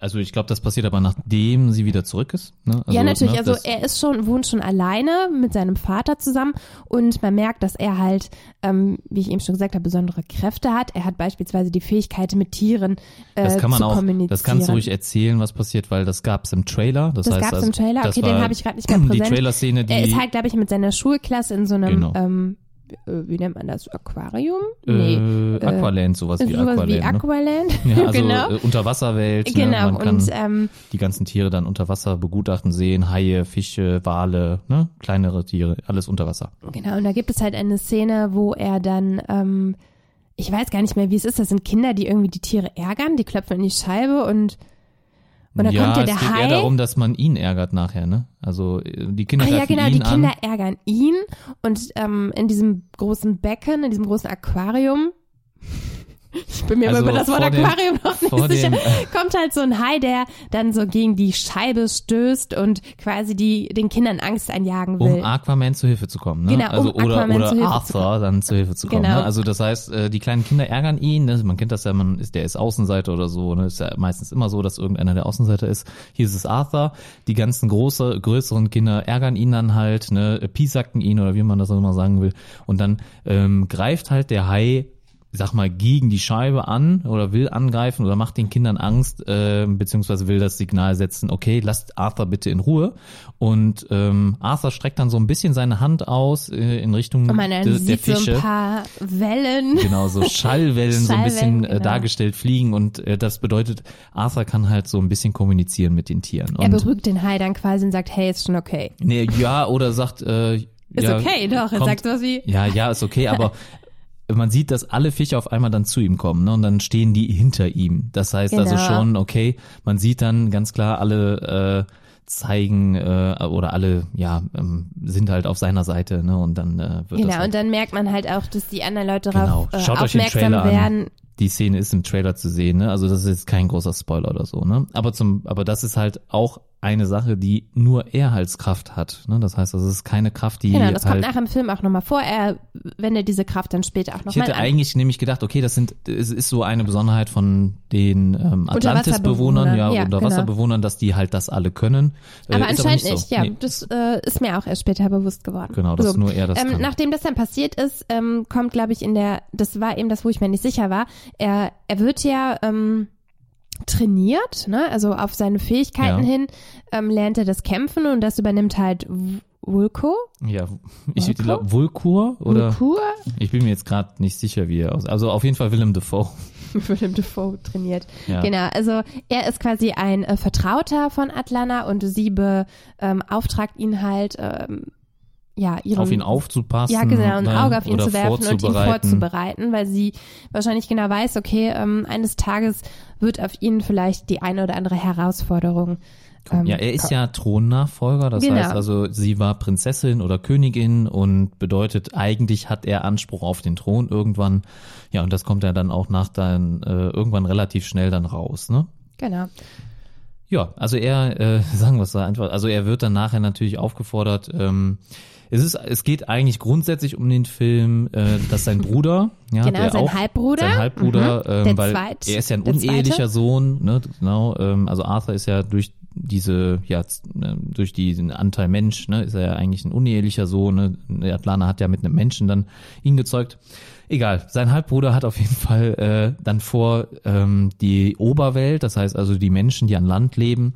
also ich glaube, das passiert aber nachdem sie wieder zurück ist. Ne? Also, ja, natürlich. Ne, also er ist schon, wohnt schon alleine mit seinem Vater zusammen und man merkt, dass er halt, ähm, wie ich eben schon gesagt habe, besondere Kräfte hat. Er hat beispielsweise die Fähigkeit, mit Tieren äh, das kann man zu auch, kommunizieren. das kannst du ruhig erzählen, was passiert, weil das gab's im Trailer. Das, Das heißt, gab's also, im Trailer? Okay, den habe ich gerade nicht mehr Die präsent. Trailer-Szene, die er ist halt, glaube ich, mit seiner Schulklasse in so einem, Genau. ähm, äh, wie nennt man das, Aquarium? äh, Aqualand, sowas wie sowas Aqualand. wie ne? Aqualand. Ja, also genau. äh, Unterwasserwelt. Ne? Genau, Man kann und ähm, die ganzen Tiere dann unter Wasser begutachten sehen, Haie, Fische, Wale, ne? kleinere Tiere, alles unter Wasser. Genau, und da gibt es halt eine Szene, wo er dann, ähm, ich weiß gar nicht mehr, wie es ist, das sind Kinder, die irgendwie die Tiere ärgern, die klopfen in die Scheibe und, und dann ja, kommt ja es der geht Hai. eher darum, dass man ihn ärgert nachher, ne? Also äh, die Kinder Ach ja, greifen genau, ihn die Kinder an. ärgern ihn und ähm, in diesem großen Becken, in diesem großen Aquarium, ich bin mir Also aber über das Wort vor dem- Aquarium noch nicht sicher, dem- kommt halt so ein Hai, der dann so gegen die Scheibe stößt und quasi die den Kindern Angst einjagen will. Um Aquaman zu Hilfe zu kommen, ne? Genau, also, um oder Aquaman oder zu Hilfe zu Arthur dann zu Hilfe zu kommen. Genau. Ne? Also das heißt, äh, die kleinen Kinder ärgern ihn, ne? man kennt das ja, man ist, der ist Außenseiter oder so, ne? Ist ja meistens immer so, dass irgendeiner der Außenseiter ist. Hier ist es Arthur. Die ganzen große, größeren Kinder ärgern ihn dann halt, ne, piesacken ihn oder wie man das auch immer sagen will. Und dann ähm, greift halt der Hai sag mal, gegen die Scheibe an oder will angreifen oder macht den Kindern Angst, äh, beziehungsweise will das Signal setzen, okay, lasst Arthur bitte in Ruhe. Und ähm, Arthur streckt dann so ein bisschen seine Hand aus äh, in Richtung und de, der sieht so Fische. ein paar Wellen. Genau, so Schallwellen so ein Schallwellen, bisschen äh, genau. dargestellt fliegen und äh, das bedeutet, Arthur kann halt so ein bisschen kommunizieren mit den Tieren. Er Und, beruhigt den Hai dann quasi und sagt, hey, ist schon okay. nee, ja, oder sagt, äh, Ist ja, okay, doch. Er sagt sowas wie, Ja, ja, ist okay, aber man sieht, dass alle Fische auf einmal dann zu ihm kommen, ne? Und dann stehen die hinter ihm. Das heißt also Genau. schon, okay, man sieht dann ganz klar, alle äh, zeigen äh, oder alle, ja, ähm, sind halt auf seiner Seite, ne? Und dann äh, wird genau, halt, und dann merkt man halt auch, dass die anderen Leute Genau. darauf äh, Schaut euch den aufmerksam Trailer an. werden. die Szene ist im Trailer zu sehen, ne? Also das ist jetzt kein großer Spoiler oder so, ne? Aber zum, aber das ist halt auch eine Sache, die nur er als Kraft hat, ne? Das heißt, das ist keine Kraft, die Genau, das kommt halt nachher im Film auch nochmal vor. Er wendet diese Kraft dann später auch Ich nochmal hätte an. eigentlich nämlich gedacht, okay, das sind, es ist so eine Besonderheit von den ähm, Atlantis-Bewohnern, ja, ja, Unterwasserbewohnern, dass die halt das alle können. Äh, Aber ist anscheinend so. nicht, ja. Nee. Das äh, ist mir auch erst später bewusst geworden. Genau, dass nur er das ähm, kann. Nachdem das dann passiert ist, ähm, kommt, glaube ich, in der, das war eben das, wo ich mir nicht sicher war, er, er wird ja ähm, trainiert, ne? also auf seine Fähigkeiten Ja. hin ähm, lernt er das Kämpfen und das übernimmt halt Vulko. Ja, ich Vulko? glaube Vulkur oder Vulkur? ich bin mir jetzt gerade nicht sicher, wie er aus. Also auf jeden Fall Willem Dafoe. Willem Dafoe trainiert. Ja. Genau, also er ist quasi ein äh, Vertrauter von Atlanta und sie beauftragt ihn halt, ähm, ja, ihren, Auf ihn aufzupassen. ja, genau, ein ne, Auge auf ihn zu werfen und ihn vorzubereiten. weil sie wahrscheinlich genau weiß, okay, ähm, eines Tages wird auf ihn vielleicht die eine oder andere Herausforderung. Ähm, Ja, er ist ja Thronnachfolger, das Genau. heißt also, sie war Prinzessin oder Königin und bedeutet, eigentlich hat er Anspruch auf den Thron irgendwann. Ja, und das kommt ja dann auch nach dann äh, irgendwann relativ schnell dann raus, ne? Genau. Ja, also er, äh, sagen wir es einfach, also er wird dann nachher natürlich aufgefordert, ähm, es ist, es geht eigentlich grundsätzlich um den Film, äh, dass sein Bruder, ja, Genau, sein auch, Halbbruder. sein Halbbruder, Mhm. ähm, Der weil Zweit- er ist ja ein unehelicher Sohn, ne, genau, ähm, also Arthur ist ja durch diese, ja, ne, durch diesen Anteil Mensch, ne, ist er ja eigentlich ein unehelicher Sohn, ne, Atlana hat ja mit einem Menschen dann ihn gezeugt. Egal, sein Halbbruder hat auf jeden Fall äh, dann vor, ähm, die Oberwelt, das heißt also die Menschen, die an Land leben,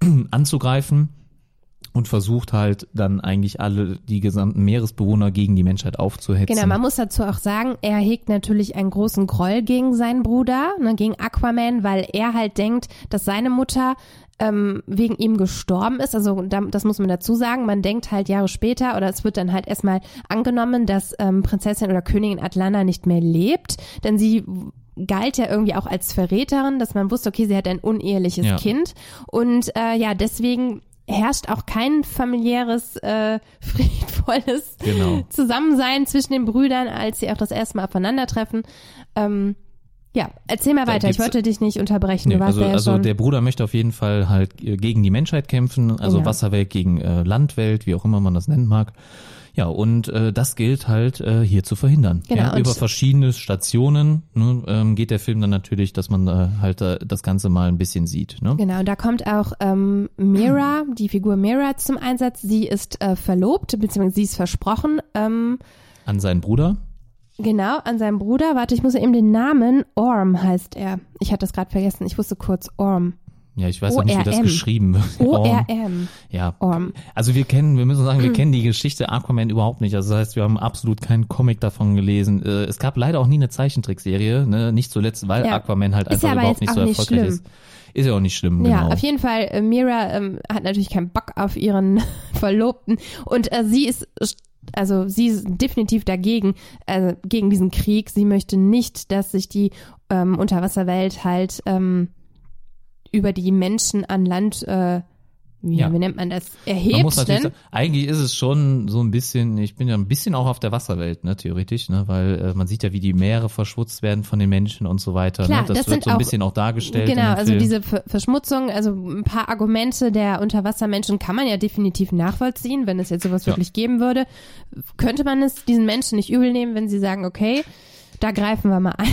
anzugreifen und versucht halt dann eigentlich alle die gesamten Meeresbewohner gegen die Menschheit aufzuhetzen. Genau, man muss dazu auch sagen, er hegt natürlich einen großen Groll gegen seinen Bruder, ne, gegen Aquaman, weil er halt denkt, dass seine Mutter ähm, wegen ihm gestorben ist. Also da, das muss man dazu sagen. Man denkt halt Jahre später oder es wird dann halt erstmal angenommen, dass ähm, Prinzessin oder Königin Atlanta nicht mehr lebt, denn sie galt ja irgendwie auch als Verräterin, dass man wusste, okay, sie hat ein uneheliches Ja. Kind und äh, ja, deswegen herrscht auch kein familiäres, äh, friedvolles Genau. Zusammensein zwischen den Brüdern, als sie auch das erste Mal aufeinandertreffen. Ähm, Ja, erzähl mal weiter. Ich wollte dich nicht unterbrechen. Nee, also, ja also der Bruder möchte auf jeden Fall halt äh, gegen die Menschheit kämpfen, also Genau. Wasserwelt gegen äh, Landwelt, wie auch immer man das nennen mag. Ja, und äh, das gilt halt äh, hier zu verhindern. Genau, ja, über verschiedene Stationen ne, ähm, geht der Film dann natürlich, dass man äh, halt äh, das Ganze mal ein bisschen sieht. Ne? Genau, und da kommt auch ähm, Mira, die Figur Mira zum Einsatz. Sie ist äh, verlobt, beziehungsweise sie ist versprochen. Ähm, An seinen Bruder. genau, an seinem Bruder. Warte, ich muss eben den Namen. Orm heißt er. Ich hatte das gerade vergessen. Ich wusste kurz Orm. Ja, ich weiß auch nicht, wie das geschrieben wird. O-R-M. Ja, Orm. Also wir kennen, wir müssen sagen, wir kennen die Geschichte Aquaman überhaupt nicht. Also das heißt, wir haben absolut keinen Comic davon gelesen. Äh, Es gab leider auch nie eine Zeichentrickserie, ne? nicht zuletzt, weil Ja. Aquaman halt einfach ja überhaupt nicht so nicht erfolgreich schlimm. ist. Ist ja auch nicht schlimm, Ja, genau. auf jeden Fall, äh, Mira ähm, hat natürlich keinen Bock auf ihren Verlobten und äh, sie ist, also sie ist definitiv dagegen, äh, gegen diesen Krieg. Sie möchte nicht, dass sich die ähm, Unterwasserwelt halt ähm, über die Menschen an Land, äh, wie, Ja. wie nennt man das, erhebt. Man muss natürlich denn? sagen, eigentlich ist es schon so ein bisschen, ich bin ja ein bisschen auch auf der Wasserwelt, ne, theoretisch, ne, weil äh, man sieht ja, wie die Meere verschmutzt werden von den Menschen und so weiter. Klar, ne? Das, das wird so ein auch- bisschen auch dargestellt. Genau, also Film. diese Ver Verschmutzung, also ein paar Argumente der Unterwassermenschen kann man ja definitiv nachvollziehen, wenn es jetzt sowas Ja. wirklich geben würde. Könnte man es diesen Menschen nicht übel nehmen, wenn sie sagen, okay, da greifen wir mal ein.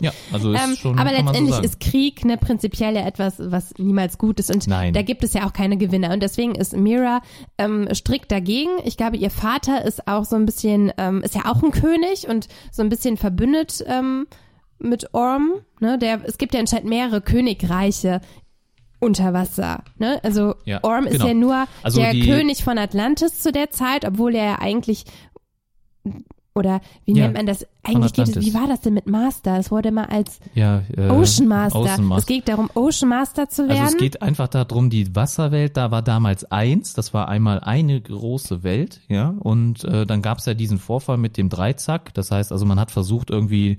Ja, also ist Ähm, schon, aber so letztendlich sagen. ist Krieg ne, prinzipiell ja etwas, was niemals gut ist und Nein. da gibt es ja auch keine Gewinner und deswegen ist Mira ähm, strikt dagegen. Ich glaube, ihr Vater ist auch so ein bisschen, ähm, ist ja auch ein König und so ein bisschen verbündet ähm, mit Orm. Ne? Der, es gibt ja anscheinend mehrere Königreiche unter Wasser. Ne? Also Ja, Orm ist genau. ja nur Also der König von Atlantis zu der Zeit, obwohl er ja eigentlich oder wie Ja, nennt man das? Eigentlich geht es, wie war das denn mit Master? Es wurde mal als ja, äh, Ocean Master. Ocean Master. Es geht darum, Ocean Master zu werden. Also es geht einfach darum, die Wasserwelt, da war damals eins, das war einmal eine große Welt, ja, und äh, dann gab es ja diesen Vorfall mit dem Dreizack, das heißt also, man hat versucht irgendwie,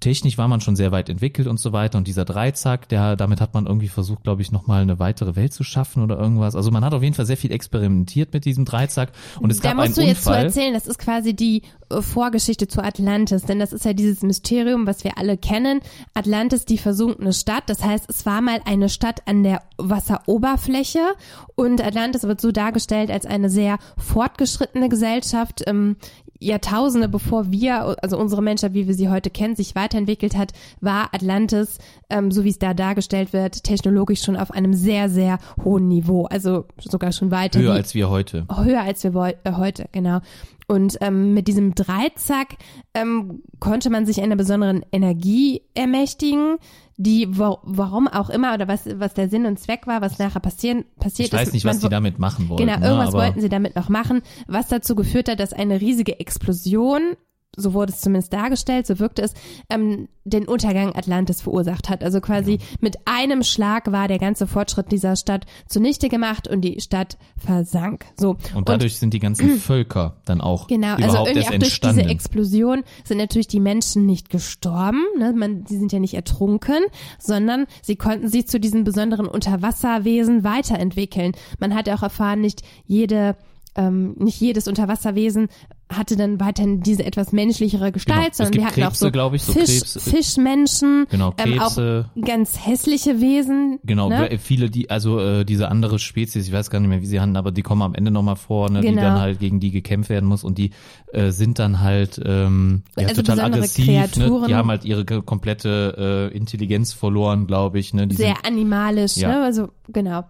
technisch war man schon sehr weit entwickelt und so weiter und dieser Dreizack, der, damit hat man irgendwie versucht, glaube ich, nochmal eine weitere Welt zu schaffen oder irgendwas, also man hat auf jeden Fall sehr viel experimentiert mit diesem Dreizack und es da gab einen musst du jetzt zu Unfall. erzählen, das ist quasi die äh, Vorgeschichte zu Atlantis, denn das ist ja dieses Mysterium, was wir alle kennen. Atlantis, die versunkene Stadt, das heißt, es war mal eine Stadt an der Wasseroberfläche und Atlantis wird so dargestellt als eine sehr fortgeschrittene Gesellschaft. Ähm, Jahrtausende bevor wir, also unsere Menschheit, wie wir sie heute kennen, sich weiterentwickelt hat, war Atlantis, ähm, so wie es da dargestellt wird, technologisch schon auf einem sehr, sehr hohen Niveau. Also sogar schon weiter. Höher wie- als wir heute. höher als wir äh, heute, genau. Und ähm, mit diesem Dreizack ähm, konnte man sich einer besonderen Energie ermächtigen, die wo, warum auch immer oder was was der Sinn und Zweck war, was nachher passieren passiert Ich weiß ist. nicht, man was die damit machen wollten. Genau, ne, irgendwas aber wollten sie damit noch machen, was dazu geführt hat, dass eine riesige Explosion, so wurde es zumindest dargestellt, so wirkte es, ähm, den Untergang Atlantis verursacht hat. Also quasi mit einem Schlag war der ganze Fortschritt dieser Stadt zunichte gemacht und die Stadt versank. So. Und dadurch sind die ganzen Völker dann auch Genau, also überhaupt irgendwie erst auch durch entstanden. diese Explosion sind natürlich die Menschen nicht gestorben, ne? Man, die sind ja nicht ertrunken, sondern sie konnten sich zu diesen besonderen Unterwasserwesen weiterentwickeln. Man hat auch erfahren, nicht jede ähm, nicht jedes Unterwasserwesen hatte dann weiterhin diese etwas menschlichere Gestalt, Genau. Sondern wir hatten auch Krebse, so, glaub ich, so Fisch, Fischmenschen, Genau, ähm, auch Krebse. ganz hässliche Wesen. Genau, ne? viele, die, also äh, diese andere Spezies, ich weiß gar nicht mehr, wie sie handeln, aber die kommen am Ende nochmal vor, ne, die Genau. dann halt gegen die gekämpft werden muss und die äh, sind dann halt ähm, ja, Also total aggressiv, ne? Kreaturen. Die haben halt ihre komplette äh, Intelligenz verloren, glaube ich, ne? Die Sehr sind, animalisch, Ja. ne? Also genau.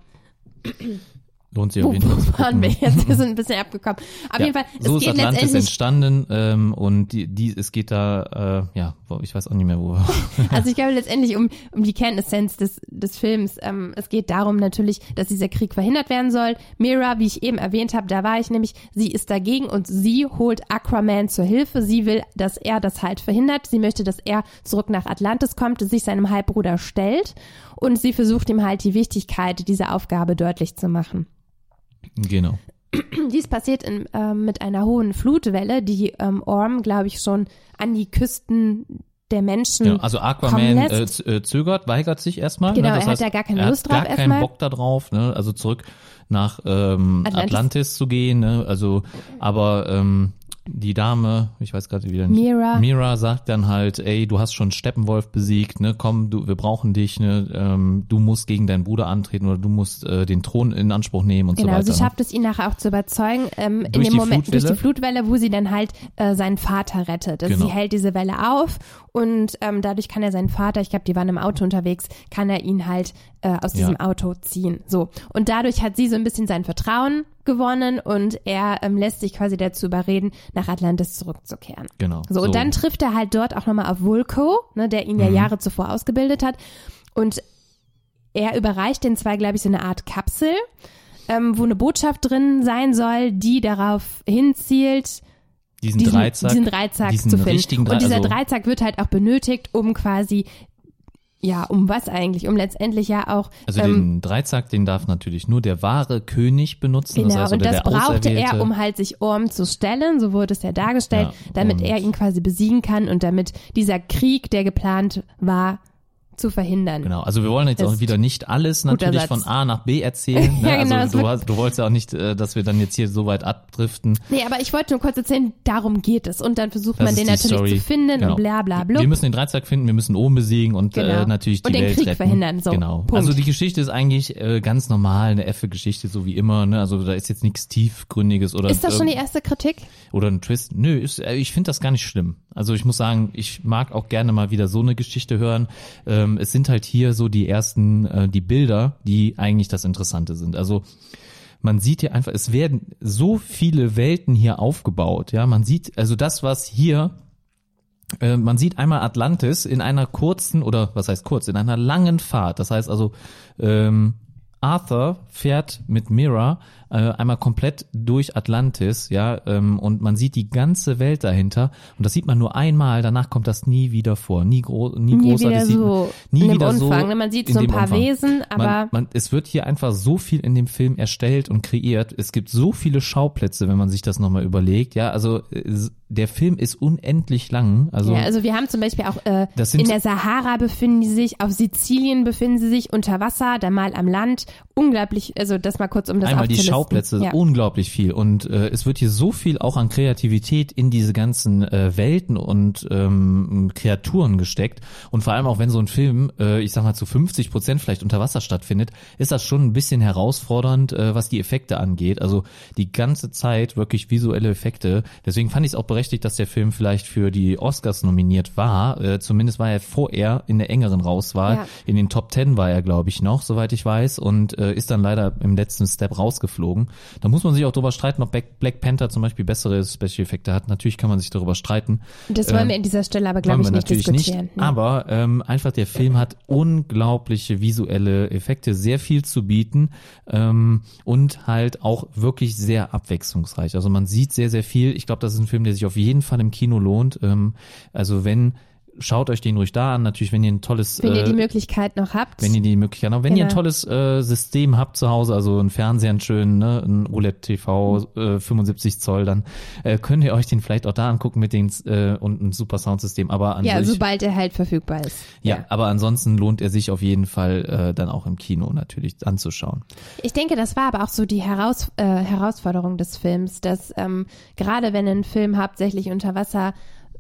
Lohnt sich auf jeden Fall. wo waren wir jetzt? Wir sind ein bisschen abgekommen. Auf Ja, jeden Fall, so es ist geht Atlantis letztendlich entstanden ähm, und die, die, es geht da, äh, ja, ich weiß auch nicht mehr, wo wir Also ich glaube letztendlich um, um die Kernessenz des, des Films. Ähm, es geht darum natürlich, dass dieser Krieg verhindert werden soll. Mira, wie ich eben erwähnt habe, da war ich nämlich, sie ist dagegen und sie holt Aquaman zur Hilfe. Sie will, dass er das halt verhindert. Sie möchte, dass er zurück nach Atlantis kommt, sich seinem Halbbruder stellt und sie versucht ihm halt die Wichtigkeit dieser Aufgabe deutlich zu machen. Genau. Dies passiert in, ähm, mit einer hohen Flutwelle, die ähm, Orm, glaube ich, schon an die Küsten der Menschen Genau, also Aquaman äh, äh, zögert, weigert sich erstmal. Genau, ne? er hat heißt, da gar keine er Lust hat drauf gar keinen. Bock da drauf, ne? also zurück nach ähm, Atlantis. Atlantis. zu gehen. Ne? Also, aber ähm, die Dame, ich weiß gerade wieder nicht. Mira. Mira sagt dann halt, ey, du hast schon Steppenwolf besiegt, ne, komm, du, wir brauchen dich, ne, ähm, du musst gegen deinen Bruder antreten oder du musst äh, den Thron in Anspruch nehmen und Genau, so weiter. sie schafft es ihn nachher auch zu überzeugen, ähm, in dem Moment durch die Flutwelle? Flutwelle, wo sie dann halt äh, seinen Vater rettet. Also Genau. sie hält diese Welle auf und ähm, dadurch kann er seinen Vater, ich glaube, die waren im Auto unterwegs, kann er ihn halt äh, aus diesem Ja. Auto ziehen. So. Und dadurch hat sie so ein bisschen sein Vertrauen gewonnen und er ähm, lässt sich quasi dazu überreden, nach Atlantis zurückzukehren. Genau. So, und dann trifft er halt dort auch nochmal auf Vulko, ne, der ihn ja Mhm. Jahre zuvor ausgebildet hat. Und er überreicht den zwei, glaube ich, so eine Art Kapsel, ähm, wo eine Botschaft drin sein soll, die darauf hinzielt, diesen, diesen Dreizack, diesen Dreizack diesen zu finden. richtigen Dre- und dieser also, Dreizack wird halt auch benötigt, um quasi, ja, um was eigentlich? Um letztendlich ja auch Also ähm, den Dreizack, den darf natürlich nur der wahre König benutzen. Genau, das heißt, und das brauchte er, um halt sich Orm zu stellen, so wurde es ja dargestellt, Ja, damit er ihn quasi besiegen kann und damit dieser Krieg, der geplant war, zu verhindern. Genau, also wir wollen jetzt auch wieder nicht alles natürlich Satz. von A nach B erzählen. Ne? Ja, genau, also du, hast, du wolltest ja auch nicht, äh, dass wir dann jetzt hier so weit abdriften. Nee, aber ich wollte nur kurz erzählen, darum geht es. Und dann versucht Das man den natürlich Story. zu finden Genau. und bla bla blub. Wir müssen den Dreizack finden, wir müssen Ohm besiegen und Genau. äh, natürlich die Und den Welt Krieg retten. verhindern, so. Genau. Punkt. Also die Geschichte ist eigentlich äh, ganz normal, eine Effe-Geschichte, so wie immer. Ne? Also da ist jetzt nichts tiefgründiges oder ist das schon ähm, die erste Kritik? oder ein Twist. Nö, ist, äh, ich finde das gar nicht schlimm. Also ich muss sagen, ich mag auch gerne mal wieder so eine Geschichte hören. Ähm, es sind halt hier so die ersten, äh, die Bilder, die eigentlich das Interessante sind. Also man sieht hier einfach, es werden so viele Welten hier aufgebaut. Ja, man sieht, also das, was hier äh, man sieht einmal Atlantis in einer kurzen oder was heißt kurz, in einer langen Fahrt. Das heißt also, ähm, Arthur fährt mit Mira äh, einmal komplett durch Atlantis, ja, ähm, und man sieht die ganze Welt dahinter und das sieht man nur einmal, danach kommt das nie wieder vor, nie, gro nie, Nie großartig, wieder so man, nie wieder Umfang. so ne? Man sieht so ein paar Umfang. Wesen, aber man, man, es wird hier einfach so viel in dem Film erstellt und kreiert. Es gibt so viele Schauplätze, wenn man sich das nochmal überlegt. Ja, also äh, der Film ist unendlich lang. Also, ja, also wir haben zum Beispiel auch äh, in der Sahara befinden sie sich, auf Sizilien befinden sie sich, unter Wasser, dann mal am Land. Unglaublich, also das mal kurz um das einmal die. Schauplätze, Ja. unglaublich viel. Und äh, es wird hier so viel auch an Kreativität in diese ganzen äh, Welten und ähm, Kreaturen gesteckt. Und vor allem auch wenn so ein Film, äh, ich sag mal zu 50 Prozent vielleicht unter Wasser stattfindet, ist das schon ein bisschen herausfordernd, äh, was die Effekte angeht. Also die ganze Zeit wirklich visuelle Effekte. Deswegen fand ich es auch berechtigt, dass der Film vielleicht für die Oscars nominiert war. Äh, zumindest war er vorher in der engeren Rauswahl. Ja. In den Top Ten war er, glaube ich, noch, soweit ich weiß, und äh, ist dann leider im letzten Step rausgeflogen. Da muss man sich auch drüber streiten, ob Black, Panther zum Beispiel bessere Special Effekte hat. Natürlich kann man sich darüber streiten. Das wollen Ähm, wir an dieser Stelle aber, glaube ich, nicht natürlich diskutieren. nicht. Aber ähm, einfach der Film hat unglaubliche visuelle Effekte, sehr viel zu bieten ähm, und halt auch wirklich sehr abwechslungsreich. Also man sieht sehr, sehr viel. Ich glaube, das ist ein Film, der sich auf jeden Fall im Kino lohnt. Ähm, also wenn schaut euch den ruhig da an. Natürlich, wenn ihr ein tolles Wenn ihr äh, die Möglichkeit noch habt. wenn ihr die Möglichkeit habt. Wenn ihr ein Genau. tolles äh, System habt zu Hause, also ein Fernseher, einen schönen, ne, ein OLED-TV, äh, 75 Zoll, dann äh, könnt ihr euch den vielleicht auch da angucken mit den äh, und ein super Soundsystem. Aber an ja, sich, sobald er halt verfügbar ist. ja, aber ansonsten lohnt er sich auf jeden Fall äh, dann auch im Kino natürlich anzuschauen. Ich denke, das war aber auch so die Heraus äh, Herausforderung des Films, dass ähm, gerade wenn ein Film hauptsächlich unter Wasser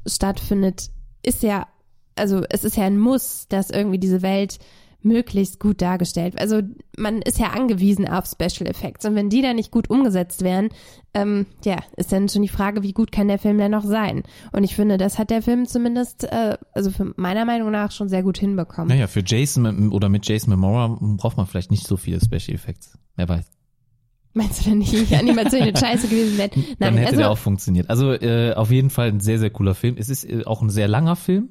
stattfindet, ist ja, also es ist ja ein Muss, dass irgendwie diese Welt möglichst gut dargestellt. wird. Also man ist ja angewiesen auf Special Effects und wenn die dann nicht gut umgesetzt werden, ähm, ja, ist dann schon die Frage, wie gut kann der Film denn noch sein? Und ich finde, das hat der Film zumindest, äh, also für meiner Meinung nach schon sehr gut hinbekommen. Naja, für Jason oder mit Jason Momoa braucht man vielleicht nicht so viele Special Effects. Wer weiß. Meinst du denn nicht, die Animation eine Scheiße gewesen wäre? Nein, dann hätte also, der auch funktioniert. Also äh, auf jeden Fall ein sehr, sehr cooler Film. Es ist äh, auch ein sehr langer Film.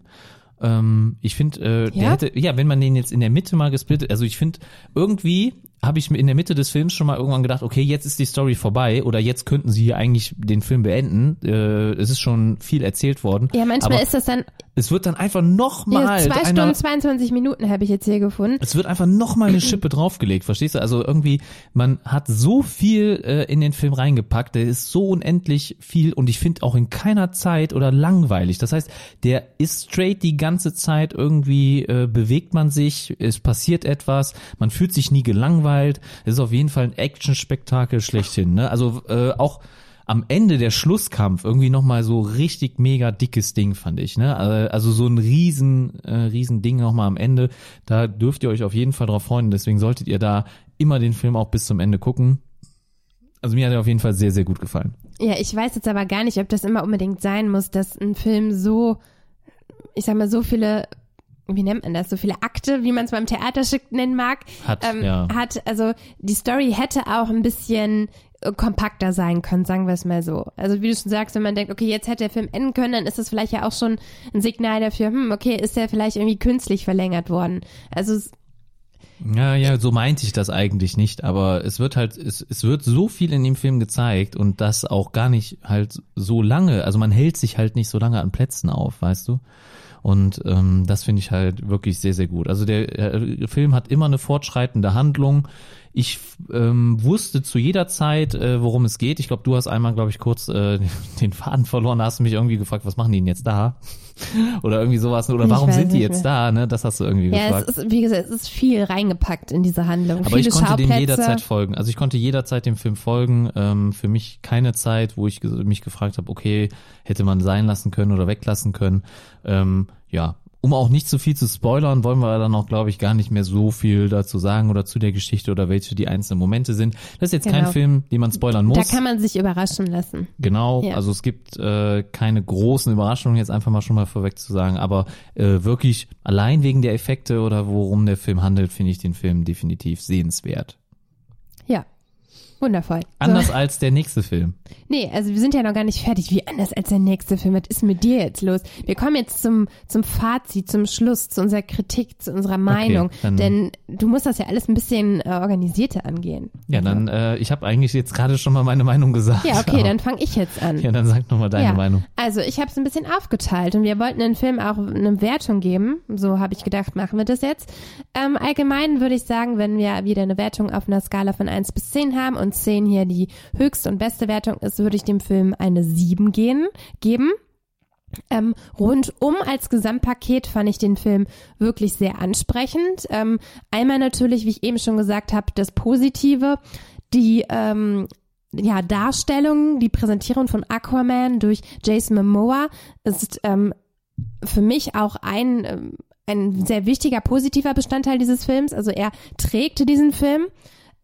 Ähm, ich finde, äh, der Ja? hätte, ja, wenn man den jetzt in der Mitte mal gesplittet, also ich finde, irgendwie habe ich mir in der Mitte des Films schon mal irgendwann gedacht, okay, jetzt ist die Story vorbei oder jetzt könnten sie hier eigentlich den Film beenden. Äh, es ist schon viel erzählt worden. Ja, manchmal ist das dann es wird dann einfach noch ja, mal zwei einer, Stunden 22 Minuten habe ich jetzt hier gefunden. es wird einfach noch mal eine Schippe draufgelegt, verstehst du? Also irgendwie, man hat so viel äh, in den Film reingepackt, der ist so unendlich viel und ich finde auch in keiner Zeit oder langweilig. Das heißt, der ist straight die ganze Zeit irgendwie, äh, bewegt man sich, es passiert etwas, man fühlt sich nie gelangweilt. Es ist auf jeden Fall ein Action-Spektakel schlechthin. Ne? Also äh, auch am Ende der Schlusskampf irgendwie nochmal so richtig mega dickes Ding, fand ich. Ne? Also so ein riesen, äh, riesen Ding nochmal am Ende. Da dürft ihr euch auf jeden Fall drauf freuen. Deswegen solltet ihr da immer den Film auch bis zum Ende gucken. Also mir hat er auf jeden Fall sehr, sehr gut gefallen. Ja, ich weiß jetzt aber gar nicht, ob das immer unbedingt sein muss, dass ein Film so, ich sag mal, so viele wie nennt man das, so viele Akte, wie man es beim Theaterstück nennen mag, Hat, ähm, ja. hat, also die Story hätte auch ein bisschen äh, kompakter sein können, sagen wir es mal so. Also wie du schon sagst, wenn man denkt, okay, jetzt hätte der Film enden können, dann ist das vielleicht ja auch schon ein Signal dafür, hm, okay, ist der vielleicht irgendwie künstlich verlängert worden. Also Ja, ja, so meinte ich das eigentlich nicht, aber es wird halt, es, es wird so viel in dem Film gezeigt und das auch gar nicht halt so lange, also man hält sich halt nicht so lange an Plätzen auf, weißt du? Und ähm, das finde ich halt wirklich sehr, sehr gut. Also der äh, Film hat immer eine fortschreitende Handlung. Ich ähm, wusste zu jeder Zeit, äh, worum es geht. Ich glaube, du hast einmal, glaube ich, kurz äh, den Faden verloren. Da hast du mich irgendwie gefragt, was machen die denn jetzt da? Oder irgendwie sowas. Oder Ich warum sind die jetzt mehr. da? Ne? Das hast du irgendwie ja, gefragt. es ist, wie gesagt, es ist viel reingepackt in diese Handlung. Aber Viele ich konnte dem jederzeit folgen. Also ich konnte jederzeit dem Film folgen. Ähm, für mich keine Zeit, wo ich mich gefragt habe, okay, hätte man sein lassen können oder weglassen können. Ähm, ja, um auch nicht zu viel zu spoilern, wollen wir dann auch, glaube ich, gar nicht mehr so viel dazu sagen oder zu der Geschichte oder welche die einzelnen Momente sind. Das ist jetzt kein Genau. Film, den man spoilern muss. Da kann man sich überraschen lassen. Genau, Ja. also es gibt äh, keine großen Überraschungen, jetzt einfach mal schon mal vorweg zu sagen, aber äh, wirklich allein wegen der Effekte oder worum der Film handelt, finde ich den Film definitiv sehenswert. Wundervoll. Anders So. als der nächste Film. Nee, also wir sind ja noch gar nicht fertig. Wie anders als der nächste Film? Was ist mit dir jetzt los? Wir kommen jetzt zum, zum Fazit, zum Schluss, zu unserer Kritik, zu unserer Meinung. dann- Denn du musst das ja alles ein bisschen äh, organisierter angehen. Ja, dann, äh, ich habe eigentlich jetzt gerade schon mal meine Meinung gesagt. Ja, okay, dann fange ich jetzt an. Ja, dann sag noch mal deine ja. Meinung. Also ich habe es ein bisschen aufgeteilt und wir wollten den Film auch eine Wertung geben. So habe ich gedacht, machen wir das jetzt. Ähm, allgemein würde ich sagen, wenn wir wieder eine Wertung auf einer Skala von 1 bis 10 haben und 10 hier die höchste und beste Wertung ist, würde ich dem Film eine 7 gehen, geben. Ähm, rundum als Gesamtpaket fand ich den Film wirklich sehr ansprechend. Ähm, einmal natürlich, wie ich eben schon gesagt habe, das Positive, die ähm, ja, Darstellung, die Präsentierung von Aquaman durch Jason Momoa ist ähm, für mich auch ein, ähm, ein sehr wichtiger positiver Bestandteil dieses Films. Also er trägt diesen Film.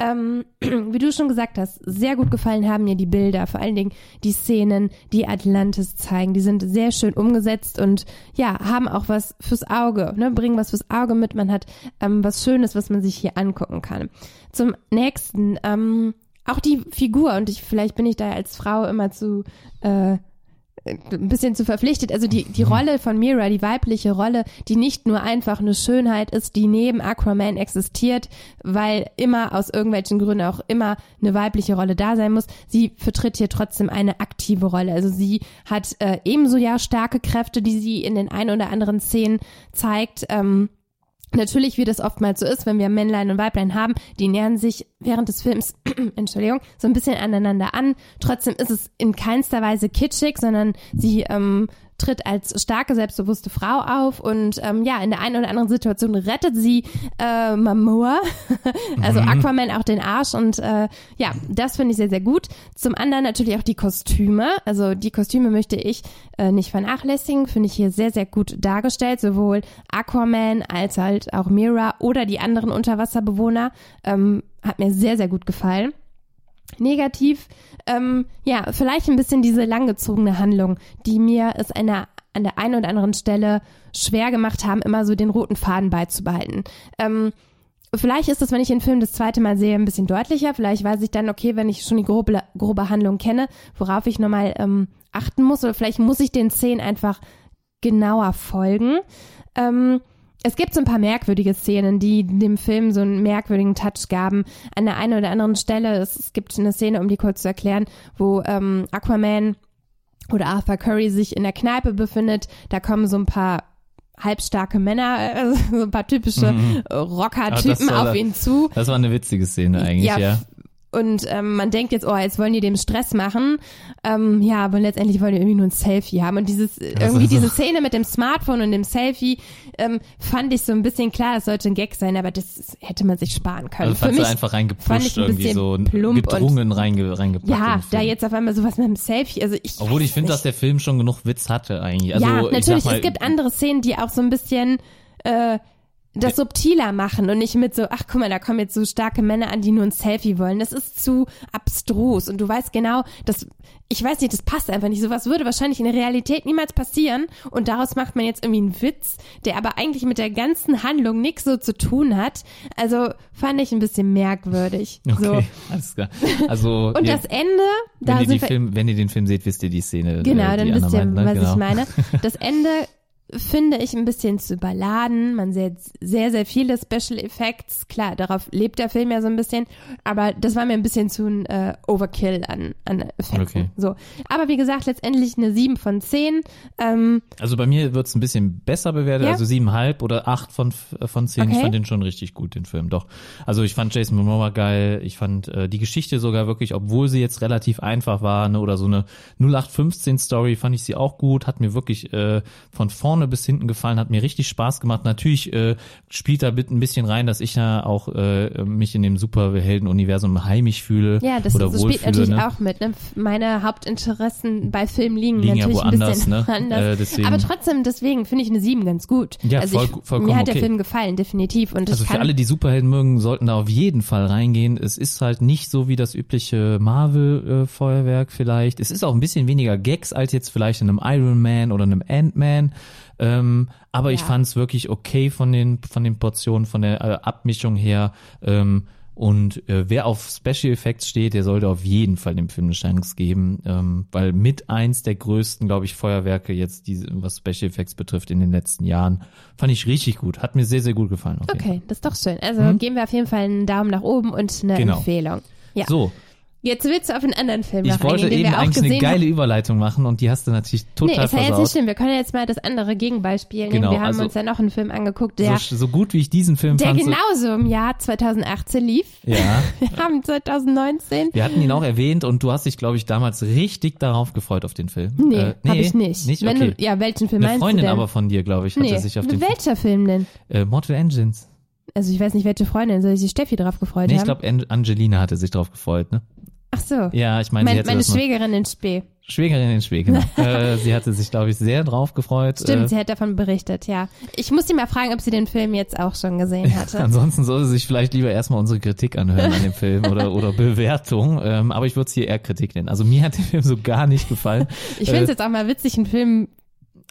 Ähm, wie du schon gesagt hast, sehr gut gefallen haben mir die Bilder, vor allen Dingen die Szenen, die Atlantis zeigen. Die sind sehr schön umgesetzt und ja, haben auch was fürs Auge, ne, bringen was fürs Auge mit. Man hat ähm, was Schönes, was man sich hier angucken kann. Zum nächsten, ähm, auch die Figur und ich vielleicht bin ich da als Frau immer zu äh, ein bisschen zu verpflichtet. Also die, die Rolle von Mira, die weibliche Rolle, die nicht nur einfach eine Schönheit ist, die neben Aquaman existiert, weil immer aus irgendwelchen Gründen auch immer eine weibliche Rolle da sein muss. Sie vertritt hier trotzdem eine aktive Rolle. Also sie hat äh, ebenso ja starke Kräfte, die sie in den ein oder anderen Szenen zeigt. Ähm, Natürlich, wie das oftmals so ist, wenn wir Männlein und Weiblein haben, die nähern sich während des Films, Entschuldigung, so ein bisschen aneinander an. Trotzdem ist es in keinster Weise kitschig, sondern sie ähm, tritt als starke, selbstbewusste Frau auf und ähm, ja, in der einen oder anderen Situation rettet sie äh, Momoa, also Aquaman auch den Arsch und äh, ja, das finde ich sehr, sehr gut. Zum anderen natürlich auch die Kostüme, also die Kostüme möchte ich äh, nicht vernachlässigen, finde ich hier sehr, sehr gut dargestellt, sowohl Aquaman als halt auch Mira oder die anderen Unterwasserbewohner, ähm, hat mir sehr, sehr gut gefallen. Negativ, ähm, ja, vielleicht ein bisschen diese langgezogene Handlung, die mir es einer, an der einen oder anderen Stelle schwer gemacht haben, immer so den roten Faden beizubehalten. Ähm, vielleicht ist es, wenn ich den Film das zweite Mal sehe, ein bisschen deutlicher. Vielleicht weiß ich dann, okay, wenn ich schon die grobe, grobe Handlung kenne, worauf ich nochmal ähm, achten muss. Oder vielleicht muss ich den Szenen einfach genauer folgen. Ähm, es gibt so ein paar merkwürdige Szenen, die dem Film so einen merkwürdigen Touch gaben. An der einen oder anderen Stelle, es, es gibt eine Szene, um die kurz zu erklären, wo ähm, Aquaman oder Arthur Curry sich in der Kneipe befindet. Da kommen so ein paar halbstarke Männer, äh, so ein paar typische Mhm. Rocker-Typen Ah, auf ihn zu. Das war eine witzige Szene eigentlich, ja. f- und ähm, man denkt jetzt, oh, jetzt wollen die dem Stress machen. Ähm, ja, aber letztendlich wollen die irgendwie nur ein Selfie haben. Und dieses, irgendwie diese Szene mit dem Smartphone und dem Selfie ähm, fand ich so ein bisschen klar, das sollte ein Gag sein, aber das hätte man sich sparen können. Also Für mich einfach reingepusht, irgendwie so plump gedrungen reinge, reingepackt. in ja, da jetzt auf einmal sowas mit dem Selfie, also ich Obwohl ich finde, dass der Film schon genug Witz hatte eigentlich. Also, ja, ich natürlich, mal, es gibt andere Szenen, die auch so ein bisschen äh, das subtiler machen und nicht mit so, ach guck mal, da kommen jetzt so starke Männer an, die nur ein Selfie wollen. Das ist zu abstrus und du weißt genau, das, ich weiß nicht, das passt einfach nicht. Sowas würde wahrscheinlich in der Realität niemals passieren und daraus macht man jetzt irgendwie einen Witz, der aber eigentlich mit der ganzen Handlung nichts so zu tun hat. Also fand ich ein bisschen merkwürdig. Okay, So. alles klar. Also, Und ihr, das Ende, wenn, da ihr sind wir, Film, wenn ihr den Film seht, wisst ihr die Szene. Genau, äh, die dann wisst ihr, meint, ne? was genau. ich meine. Das Ende finde ich ein bisschen zu überladen. Man sieht sehr, sehr viele Special Effects. Klar, darauf lebt der Film ja so ein bisschen. Aber das war mir ein bisschen zu ein äh, Overkill an, an Effekten. Okay. So. Aber wie gesagt, letztendlich eine 7 von 10. Ähm, Also bei mir wird's ein bisschen besser bewertet, Ja? also siebeneinhalb oder acht von, äh, von zehn. Ich Okay. fand den schon richtig gut, den Film, doch. Also ich fand Jason Momoa geil, ich fand äh, die Geschichte sogar wirklich, obwohl sie jetzt relativ einfach war, ne, oder so eine 0815 Story, fand ich sie auch gut, hat mir wirklich äh, von vorne bis hinten gefallen, hat mir richtig Spaß gemacht. Natürlich äh, spielt da ein bisschen rein, dass ich ja auch äh, mich in dem Superhelden-Universum heimisch fühle ja, das, oder das spielt natürlich ne? auch mit. Ne? Meine Hauptinteressen bei Filmen liegen, Liegen ja natürlich ein woanders, bisschen ne? anders. Äh, Aber trotzdem, deswegen finde ich eine 7 ganz gut. Ja, also voll- ich, vollkommen mir hat der okay. Film gefallen, definitiv. Und Also für alle, die Superhelden mögen, sollten da auf jeden Fall reingehen. Es ist halt nicht so wie das übliche Marvel-Feuerwerk vielleicht. Es ist auch ein bisschen weniger Gags als jetzt vielleicht in einem Iron Man oder einem Ant-Man. Ähm, aber ich Ja. fand es wirklich okay von den, von den Portionen, von der äh, Abmischung her. Ähm, und äh, wer auf Special Effects steht, der sollte auf jeden Fall dem Film eine Chance geben, ähm, weil mit eins der größten, glaube ich, Feuerwerke jetzt, diese, was Special Effects betrifft, in den letzten Jahren, fand ich richtig gut. Hat mir sehr, sehr gut gefallen. Okay, das ist doch schön. Also geben wir auf jeden Fall einen Daumen nach oben und eine. Genau. Empfehlung. Ja. So, Jetzt willst du auf einen anderen Film ich noch wollte eingehen, eben eigentlich eine geile haben. Überleitung machen und die hast du natürlich total Nee, ist ja jetzt nicht versaut. schlimm. Wir können jetzt mal das andere Gegenbeispiel nehmen. Genau, wir haben also- uns ja noch einen Film angeguckt, der, so, so gut wie ich diesen Film der fand. so- genauso im Jahr 2018 lief. ja, Wir haben 2019. wir hatten ihn auch erwähnt und du hast dich, glaube ich, damals richtig darauf gefreut auf den Film. Nee, Äh, hab ich nicht. Nicht? Wenn Okay. du, ja, welchen Film Eine meinst Freundin du denn? aber von dir, glaube ich, hatte nee. sich auf den Welcher Film denn? äh, Mortal Engines. Also ich weiß nicht, welche Freundin, soll sich Steffi drauf gefreut Nee, ich haben? glaube, An Angelina hatte sich drauf gefreut, ne? Ach so. Ja, ich meine, Mein, meine Schwägerin in Spee. Schwägerin in Spee, genau. äh, sie hatte sich, glaube ich, sehr drauf gefreut. Stimmt, äh, sie hat davon berichtet, ja. Ich muss sie mal fragen, ob sie den Film jetzt auch schon gesehen hatte. Ansonsten sollte sie sich vielleicht lieber erstmal unsere Kritik anhören an dem Film oder, oder Bewertung. Ähm, aber ich würde es hier eher Kritik nennen. Also mir hat der Film so gar nicht gefallen. Ich finde es äh, jetzt auch mal witzig, einen Film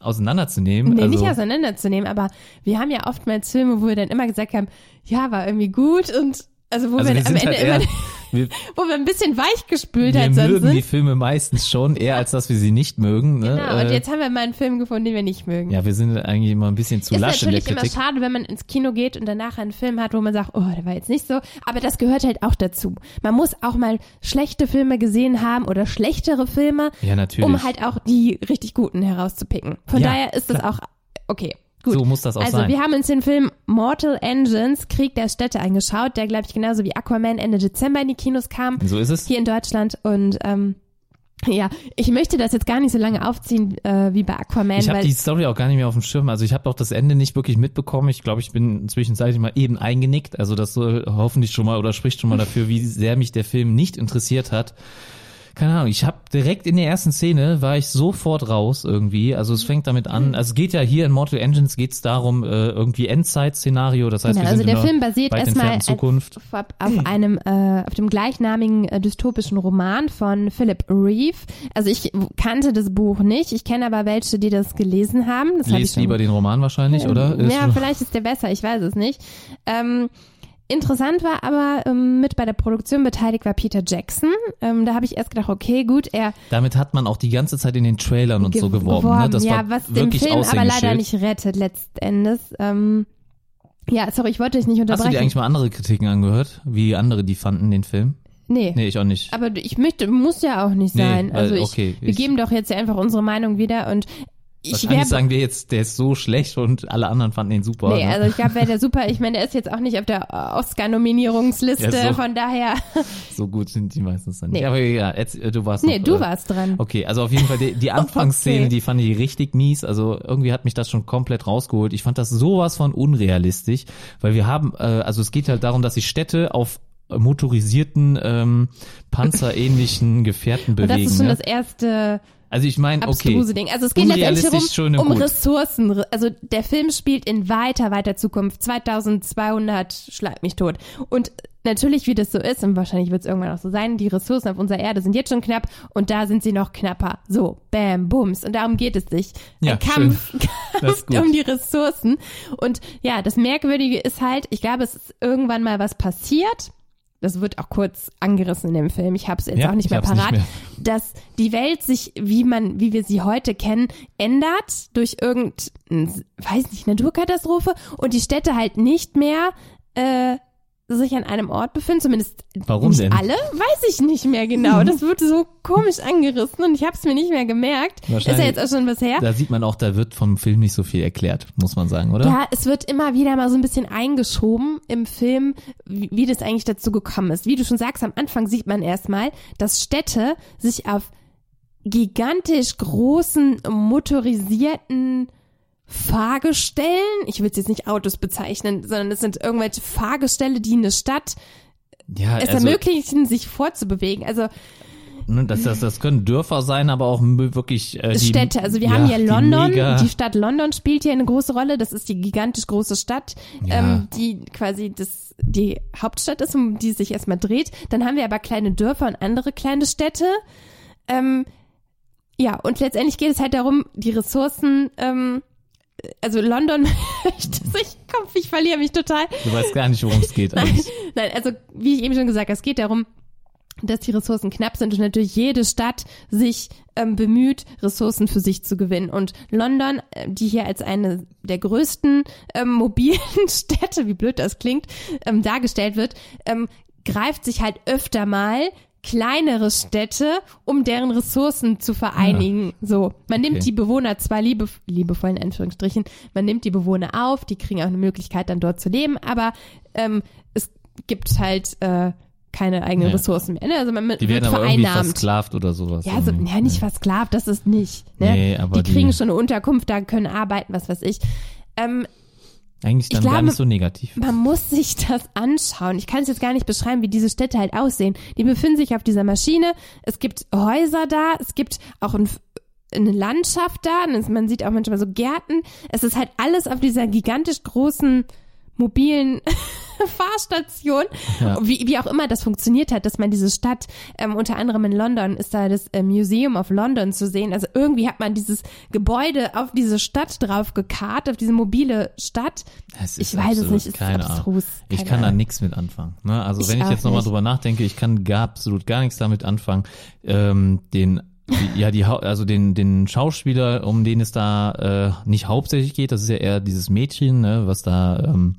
auseinanderzunehmen. nee, also, nicht auseinanderzunehmen, aber wir haben ja oftmals Filme, wo wir dann immer gesagt haben, ja, war irgendwie gut und also wo also wir, wir dann am Ende halt immer, wir, wo wir ein bisschen weichgespült wir halt sonst mögen die sind. Filme meistens schon eher, als dass wir sie nicht mögen. Ne? Genau, und Äh, jetzt haben wir mal einen Film gefunden, den wir nicht mögen. ja, wir sind eigentlich immer ein bisschen zu ist lasch in der natürlich immer Kritik. schade, wenn man ins Kino geht und danach einen Film hat, wo man sagt, oh, der war jetzt nicht so. Aber das gehört halt auch dazu. Man muss auch mal schlechte Filme gesehen haben oder schlechtere Filme, Ja, natürlich. um halt auch die richtig guten herauszupicken. Von Ja, daher ist das auch okay. Gut. so muss das auch also sein. wir haben uns den Film Mortal Engines, Krieg der Städte angeschaut, der glaube ich genauso wie Aquaman Ende Dezember in die Kinos kam, so ist es. hier in Deutschland und ähm, ja, ich möchte das jetzt gar nicht so lange aufziehen äh, wie bei Aquaman, Ich habe die Story auch gar nicht mehr auf dem Schirm. Also ich habe auch das Ende nicht wirklich mitbekommen. Ich glaube, ich bin zwischenzeitlich mal eben eingenickt. Also das soll hoffentlich schon mal oder spricht schon mal dafür, wie sehr mich der Film nicht interessiert hat. Keine Ahnung, ich habe direkt in der ersten Szene war ich sofort raus irgendwie. Also es fängt damit Mhm. an, also es geht ja hier in Mortal Engines geht's darum, äh, irgendwie Endzeit-Szenario, das heißt, Genau, wir also sind der Film basiert erstmal. Auf, auf einem, äh, auf dem gleichnamigen äh, dystopischen Roman von Philip Reeve. Also ich kannte das Buch nicht, ich kenne aber welche, die das gelesen haben. Das hab ich Lest schon lieber den Roman wahrscheinlich, oder? Ja, vielleicht ist der besser, ich weiß es nicht. Ähm, Interessant war aber, ähm, mit bei der Produktion beteiligt war Peter Jackson. Ähm, da habe ich erst gedacht, okay, gut, er Damit hat man auch die ganze Zeit in den Trailern und so gew- geworben. Ne? Das ja, war was den wirklich Film aber leider nicht rettet letzten Endes. Ähm, ja, sorry, ich wollte dich nicht Hast du unterbrechen. dir eigentlich mal andere Kritiken angehört, wie andere die fanden den Film? nee. Nee, ich auch nicht. Aber ich möchte, muss ja auch nicht Nee, sein. weil- Also ich, okay, wir ich- geben doch jetzt ja einfach unsere Meinung wieder und Wahrscheinlich wär- sagen wir jetzt, der ist so schlecht und alle anderen fanden ihn super. Nee, ne? also ich glaube, wäre der super. Ich meine, der ist jetzt auch nicht auf der Oscar-Nominierungsliste, Ja, so. von daher. so gut sind die meistens dann. Nee. nicht. Aber ja, jetzt, äh, du warst Nee, noch, du äh, warst dran. Okay, also auf jeden Fall die, die Anfangsszene, Okay. die fand ich richtig mies. Also irgendwie hat mich das schon komplett rausgeholt. Ich fand das sowas von unrealistisch, weil wir haben, äh, also es geht halt darum, dass sich Städte auf motorisierten ähm, panzerähnlichen Gefährten Und bewegen. das ist schon ne? das erste Also ich meine, okay, abstruse Ding. Also es geht letztendlich und um gut. Ressourcen. Also der Film spielt in weiter, weiter Zukunft. 2200, schlag mich tot. Und natürlich, wie das so ist, und wahrscheinlich wird es irgendwann auch so sein, die Ressourcen auf unserer Erde sind jetzt schon knapp und da sind sie noch knapper. So, bam, bums. Und darum geht es sich. Ja, Ein Kampf, Kampf um die Ressourcen. Und ja, das Merkwürdige ist halt, ich glaube, es ist irgendwann mal was passiert. Das wird auch kurz angerissen in dem Film. Ich habe es jetzt Ja, auch nicht ich mehr hab's nicht parat mehr. dass die Welt sich, wie man, wie wir sie heute kennen, ändert durch irgendeine, weiß nicht, Naturkatastrophe und die Städte halt nicht mehr äh, sich an einem Ort befinden, zumindest Warum nicht denn? alle, weiß ich nicht mehr genau. Das wird so komisch angerissen und ich habe es mir nicht mehr gemerkt. Ist ja Wahrscheinlich- jetzt auch schon was her. da sieht man auch, da wird vom Film nicht so viel erklärt, muss man sagen, oder? Ja, es wird immer wieder mal so ein bisschen eingeschoben im Film, wie, wie das eigentlich dazu gekommen ist. Wie du schon sagst, am Anfang sieht man erstmal, dass Städte sich auf gigantisch großen motorisierten Fahrgestellen, ich will es jetzt nicht Autos bezeichnen, sondern es sind irgendwelche Fahrgestelle, die eine Stadt ja es also, ermöglichen, sich fortzubewegen. Also das, das, das können Dörfer sein, aber auch wirklich äh, die, Städte. Also wir ja, haben hier die London, mega- die Stadt London spielt hier eine große Rolle. Das ist die gigantisch große Stadt, Ja. ähm, die quasi das, die Hauptstadt ist, um die es sich erstmal dreht. Dann haben wir aber kleine Dörfer und andere kleine Städte. Ähm, ja, und letztendlich geht es halt darum, die Ressourcen, ähm, also London, ich, komm, ich verliere mich total. Du weißt gar nicht, worum es geht eigentlich. Nein, also wie ich eben schon gesagt habe, es geht darum, dass die Ressourcen knapp sind und natürlich jede Stadt sich ähm, bemüht, Ressourcen für sich zu gewinnen. Und London, äh, die hier als eine der größten ähm, mobilen Städte, wie blöd das klingt, ähm, dargestellt wird, ähm, greift sich halt öfter mal kleinere Städte, um deren Ressourcen zu vereinigen. So, man nimmt Okay. die Bewohner zwar liebe, liebevoll in Anführungsstrichen, man nimmt die Bewohner auf, die kriegen auch eine Möglichkeit, dann dort zu leben, aber ähm, es gibt halt äh, keine eigenen Ja. Ressourcen mehr. Ne? Also man Die wird werden aber irgendwie versklavt oder sowas. Ja, so, irgendwie. ja, nicht versklavt, das ist nicht. Ne? Nee, aber die kriegen die- schon eine Unterkunft, da können arbeiten, was weiß ich. Ähm, Eigentlich dann Ich gar glaube- nicht so negativ. man muss sich das anschauen. Ich kann es jetzt gar nicht beschreiben, wie diese Städte halt aussehen. Die befinden sich auf dieser Maschine. Es gibt Häuser da. Es gibt auch ein, eine Landschaft da. Man sieht auch manchmal so Gärten. Es ist halt alles auf dieser gigantisch großen mobilen Fahrstation. Ja. Wie, wie auch immer das funktioniert hat, dass man diese Stadt, ähm, unter anderem in London ist da das äh, Museum of London zu sehen. Also irgendwie hat man dieses Gebäude auf diese Stadt drauf gekarrt, auf diese mobile Stadt. Ich weiß es nicht, es ist abstrus. Ich kann da Ahnung. nichts mit anfangen. Ne? Also Ich wenn ich jetzt nochmal drüber nachdenke, ich kann gar absolut gar nichts damit anfangen. Ähm, den die, ja, die, also den, den Schauspieler, um den es da äh, nicht hauptsächlich geht, das ist ja eher dieses Mädchen, ne, was da ähm,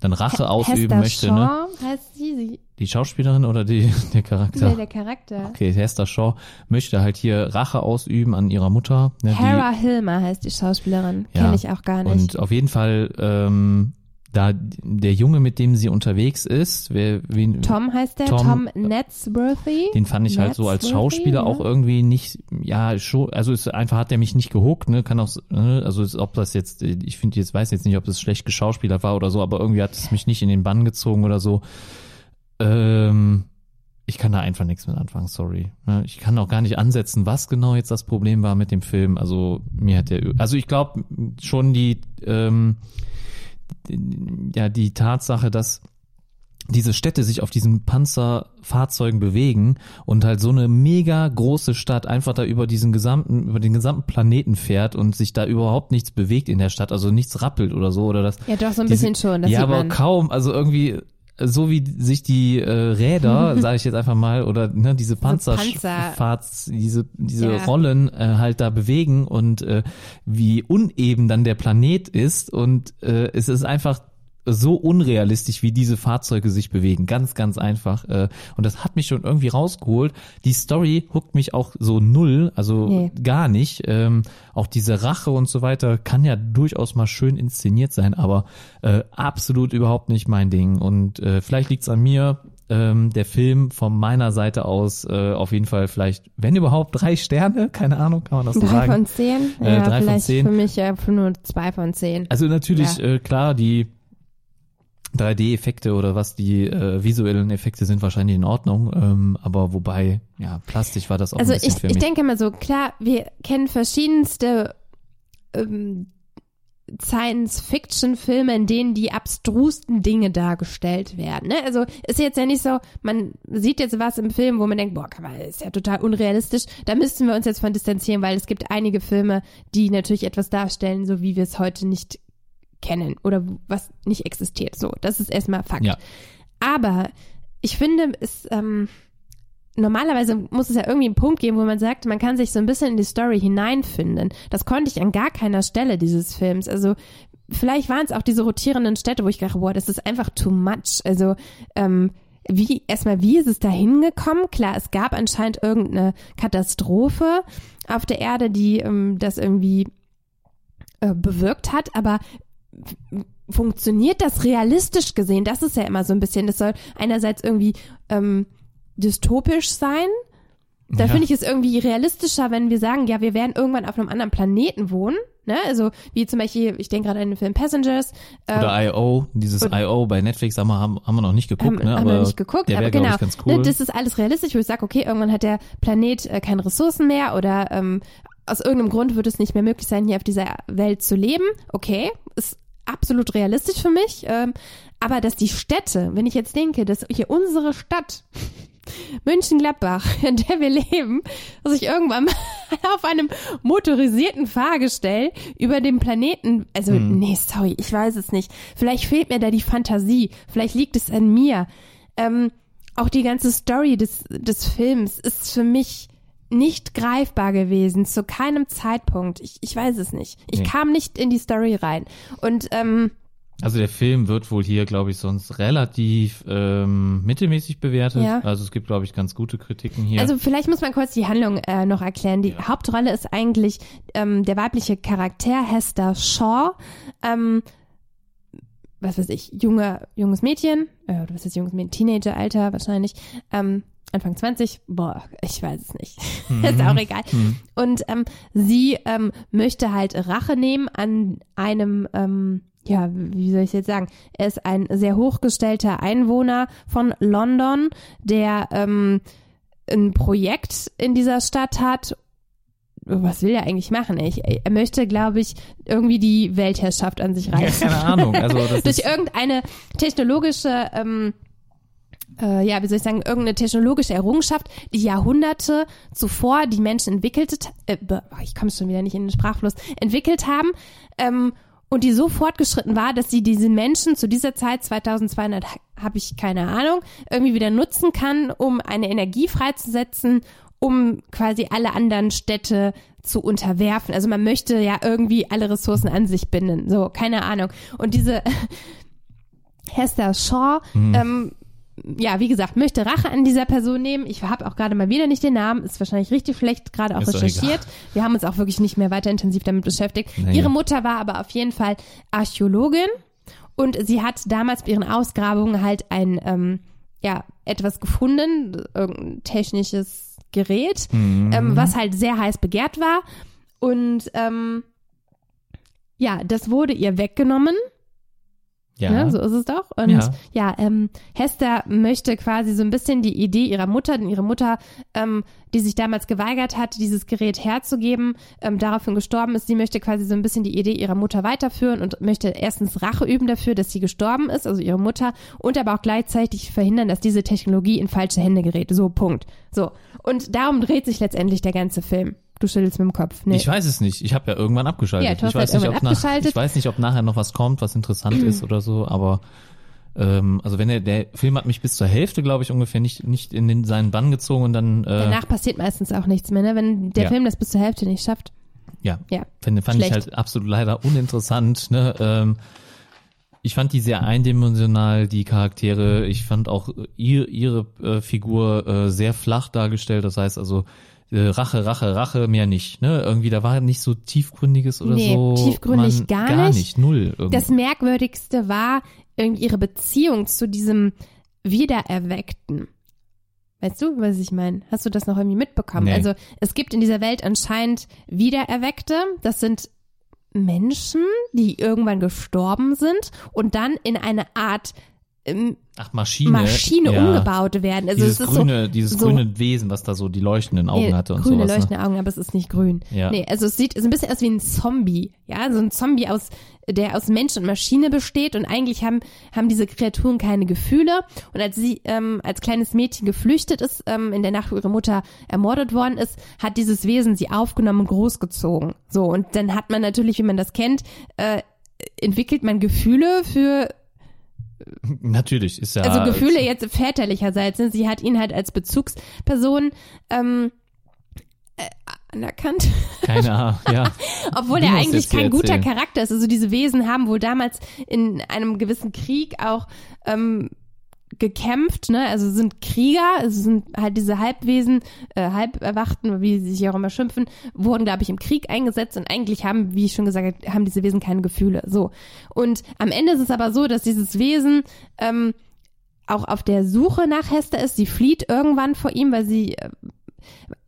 dann Rache ausüben Hester möchte, ne? Shaw heißt sie, sie Die Schauspielerin oder die, der Charakter? nee, der Charakter. Okay, Hester Shaw möchte halt hier Rache ausüben an ihrer Mutter. Ne, die, Hera Hilmer heißt die Schauspielerin. Ja, Kenne ich auch gar nicht. Und auf jeden Fall, ähm, da der Junge, mit dem sie unterwegs ist, wer, wen, Tom heißt der, Tom, Tom, Natsworthy. den fand ich halt so als Schauspieler ja. auch irgendwie nicht, ja, schon, also ist einfach hat der mich nicht gehuckt, ne, kann auch, ne, also ist, ob das jetzt, ich finde jetzt, weiß jetzt nicht, ob das schlecht geschauspielert war oder so, aber irgendwie hat es mich nicht in den Bann gezogen oder so. Ähm, ich kann da einfach nichts mit anfangen, sorry. Ne, Ich kann auch gar nicht ansetzen, was genau jetzt das Problem war mit dem Film. Also mir hat der, also ich glaube schon die, ähm, die- ja die Tatsache, dass diese Städte sich auf diesen Panzerfahrzeugen bewegen und halt so eine mega große Stadt einfach da über diesen gesamten, über den gesamten Planeten fährt und sich da überhaupt nichts bewegt in der Stadt, also nichts rappelt oder so oder das. Ja, doch, so ein diese- bisschen schon. Ja, aber kaum, also irgendwie so wie sich die äh, Räder, sage ich jetzt einfach mal, oder ne, diese Panzer- Panzerfahrts, diese diese Ja. Rollen äh, halt da bewegen und äh, wie uneben dann der Planet ist und äh, es ist einfach so unrealistisch, wie diese Fahrzeuge sich bewegen. Ganz, ganz einfach. Äh, und das hat mich schon irgendwie rausgeholt. Die Story huckt mich auch so null, also Nee. gar nicht. Ähm, auch diese Rache und so weiter kann ja durchaus mal schön inszeniert sein, aber äh, absolut überhaupt nicht mein Ding. Und äh, vielleicht liegt's an mir. Ähm, der Film von meiner Seite aus äh, auf jeden Fall vielleicht, wenn überhaupt, drei Sterne, keine Ahnung, kann man das so Drei sagen. von zehn? Äh, ja, drei von vielleicht zehn. für mich ja nur zwei von zehn. Also natürlich, Ja. äh, klar, die 3D-Effekte oder was die äh, visuellen Effekte sind wahrscheinlich in Ordnung, ähm, aber wobei, ja, Plastik war das auch Also ein bisschen ich, für ich denke mal so, klar, wir kennen verschiedenste ähm, Science-Fiction-Filme, in denen die abstrusten Dinge dargestellt werden. Ne? Also ist jetzt ja nicht so, man sieht jetzt was im Film, wo man denkt, boah, man, ist ja total unrealistisch. Da müssten wir uns jetzt von distanzieren, weil es gibt einige Filme, die natürlich etwas darstellen, so wie wir es heute nicht kennen oder was nicht existiert. So, das ist erstmal Fakt. Ja. Aber ich finde, es ähm, normalerweise muss es ja irgendwie einen Punkt geben, wo man sagt, man kann sich so ein bisschen in die Story hineinfinden. Das konnte ich an gar keiner Stelle dieses Films. Also vielleicht waren es auch diese rotierenden Städte, wo ich dachte, boah, das ist einfach too much. Also ähm, wie erstmal, wie ist es da hingekommen? Klar, es gab anscheinend irgendeine Katastrophe auf der Erde, die ähm, das irgendwie äh, bewirkt hat, aber funktioniert das realistisch gesehen? Das ist ja immer so ein bisschen, das soll einerseits irgendwie ähm, dystopisch sein. Da Ja. finde ich es irgendwie realistischer, wenn wir sagen, ja, wir werden irgendwann auf einem anderen Planeten wohnen. Ne? Also wie zum Beispiel, ich denke gerade an den Film Passengers. Äh, Oder I.O., dieses I.O. bei Netflix haben wir, haben, haben wir noch nicht geguckt, haben, ne? haben aber wir nicht geguckt, der aber genau. ich, ganz cool. Ne, das ist alles realistisch, wo ich sage, okay, irgendwann hat der Planet äh, keine Ressourcen mehr oder ähm, aus irgendeinem Grund wird es nicht mehr möglich sein, hier auf dieser Welt zu leben. Okay, ist absolut realistisch für mich. Ähm, aber dass die Städte, wenn ich jetzt denke, dass hier unsere Stadt München-Gladbach, in der wir leben, dass ich irgendwann mal auf einem motorisierten Fahrgestell über dem Planeten, also nee, sorry, ich weiß es nicht. Vielleicht fehlt mir da die Fantasie, vielleicht liegt es an mir. Ähm, auch die ganze Story des, des Films ist für mich nicht greifbar gewesen, zu keinem Zeitpunkt. Ich, ich weiß es nicht. Ich Nee. kam nicht in die Story rein. Und ähm, Also der Film wird wohl hier, glaube ich, sonst relativ ähm, mittelmäßig bewertet. Ja. Also es gibt, glaube ich, ganz gute Kritiken hier. Also vielleicht muss man kurz die Handlung äh, noch erklären. Die Hauptrolle ist eigentlich ähm, der weibliche Charakter Hester Shaw. Ähm, was weiß ich, junge, junges Mädchen, äh, was ist junges Mädchen, Teenageralter wahrscheinlich, ähm, Anfang 20, boah, ich weiß es nicht. ist auch egal. Und ähm, sie ähm, möchte halt Rache nehmen an einem, ähm, ja, wie soll ich jetzt sagen? Er ist ein sehr hochgestellter Einwohner von London, der ähm, ein Projekt in dieser Stadt hat. Was will er eigentlich machen? Ich, er möchte, glaube ich, irgendwie die Weltherrschaft an sich ja, reißen. keine Ahnung. Also Durch irgendeine technologische, ähm, äh, ja, wie soll ich sagen, irgendeine technologische Errungenschaft, die Jahrhunderte zuvor die Menschen entwickelt, äh, be- ich komme schon wieder nicht in den Sprachfluss, entwickelt haben, ähm, und die so fortgeschritten war, dass sie diese Menschen zu dieser Zeit, 2200, habe ich keine Ahnung, irgendwie wieder nutzen kann, um eine Energie freizusetzen, um quasi alle anderen Städte zu unterwerfen. Also man möchte ja irgendwie alle Ressourcen an sich binden. So, keine Ahnung. Und diese Hester Shaw, Mhm. ähm, ja, wie gesagt, möchte Rache an dieser Person nehmen. Ich habe auch gerade mal wieder nicht den Namen, ist wahrscheinlich richtig schlecht gerade auch Ist recherchiert. Wir haben uns auch wirklich nicht mehr weiter intensiv damit beschäftigt. Nee. Ihre Mutter war aber auf jeden Fall Archäologin und sie hat damals bei ihren Ausgrabungen halt ein, ähm, ja, etwas gefunden, irgendein technisches Gerät, Mhm. ähm, was halt sehr heiß begehrt war. Und ähm, ja, das wurde ihr weggenommen. Ja. Ne? So ist es doch. Und Ja. ja, ähm, Hester möchte quasi so ein bisschen die Idee ihrer Mutter, denn ihre Mutter, ähm, die sich damals geweigert hat, dieses Gerät herzugeben, ähm, daraufhin gestorben ist, sie möchte quasi so ein bisschen die Idee ihrer Mutter weiterführen und möchte erstens Rache üben dafür, dass sie gestorben ist, also ihre Mutter, und aber auch gleichzeitig verhindern, dass diese Technologie in falsche Hände gerät. So, Punkt. So. Und darum dreht sich letztendlich der ganze Film. Du schüttelst mit dem Kopf. Nee. Ich weiß es nicht. Ich habe ja irgendwann abgeschaltet. Ja, ich, weiß nicht, ob nach, abgeschaltet. ich weiß nicht, ob nachher noch was kommt, was interessant ist oder so, aber ähm, also wenn der, der Film hat mich bis zur Hälfte, glaube ich, ungefähr nicht, nicht in den, seinen Bann gezogen und dann äh, Danach passiert meistens auch nichts mehr, ne? Wenn der Ja. Film das bis zur Hälfte nicht schafft. ja, Ja. fand, fand ich halt absolut leider uninteressant. Ne? Ähm, Ich fand die sehr eindimensional, die Charaktere. Ich fand auch ihr, ihre äh, Figur äh, sehr flach dargestellt. Das heißt also äh, Rache, Rache, Rache, mehr nicht. Ne? Irgendwie, da war nicht so tiefgründiges oder Nee, so. tiefgründig Man, gar Gar nicht. nicht, null. Irgendwie. Das Merkwürdigste war irgendwie ihre Beziehung zu diesem Wiedererweckten. Weißt du, was ich meine? Hast du das noch irgendwie mitbekommen? Nee. Also es gibt in dieser Welt anscheinend Wiedererweckte. Das sind Menschen, die irgendwann gestorben sind und dann in eine Art Ach, Maschine. Maschine ja. umgebaut werden. Also dieses es ist grüne, dieses so grüne Wesen, was da so die leuchtenden Augen Nee, hatte und grüne sowas. ne? leuchtende Augen, aber es ist nicht grün. Ja. Nee, also es sieht so ein bisschen aus wie ein Zombie. Ja, so ein Zombie aus, der aus Mensch und Maschine besteht und eigentlich haben, haben diese Kreaturen keine Gefühle. Und als sie ähm, als kleines Mädchen geflüchtet ist, ähm, in der Nacht, wo ihre Mutter ermordet worden ist, hat dieses Wesen sie aufgenommen und großgezogen. So, und dann hat man natürlich, wie man das kennt, äh, entwickelt man Gefühle für Natürlich, ist ja. also Gefühle jetzt väterlicherseits. Ne? Sie hat ihn halt als Bezugsperson ähm, äh, anerkannt, Keine Ahnung, ja. obwohl er eigentlich kein guter erzählen. Charakter ist. Also diese Wesen haben wohl damals in einem gewissen Krieg auch ähm, gekämpft, ne? Also sind Krieger, also sind halt diese Halbwesen, äh, Halberwachten, wie sie sich auch immer schimpfen, wurden, glaube ich, im Krieg eingesetzt und eigentlich haben, wie ich schon gesagt habe, haben diese Wesen keine Gefühle. So. Und am Ende ist es aber so, dass dieses Wesen ähm, auch auf der Suche nach Hester ist. Sie flieht irgendwann vor ihm, weil sie äh,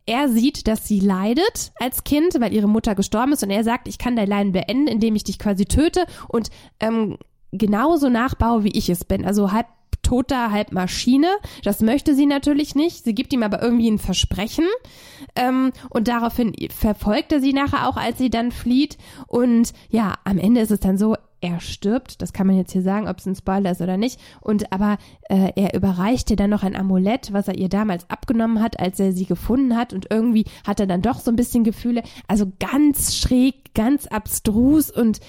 er sieht, dass sie leidet als Kind, weil ihre Mutter gestorben ist und er sagt, ich kann dein Leiden beenden, indem ich dich quasi töte und ähm, genauso nachbaue, wie ich es bin. Also halb toter, halb Maschine. Das möchte sie natürlich nicht. Sie gibt ihm aber irgendwie ein Versprechen. Ähm, und daraufhin verfolgt er sie nachher auch, als sie dann flieht. Und ja, am Ende ist es dann so, er stirbt. Das kann man jetzt hier sagen, ob es ein Spoiler ist oder nicht. Und aber äh, er überreicht ihr dann noch ein Amulett, was er ihr damals abgenommen hat, als er sie gefunden hat. Und irgendwie hat er dann doch so ein bisschen Gefühle. Also ganz schräg, ganz abstrus und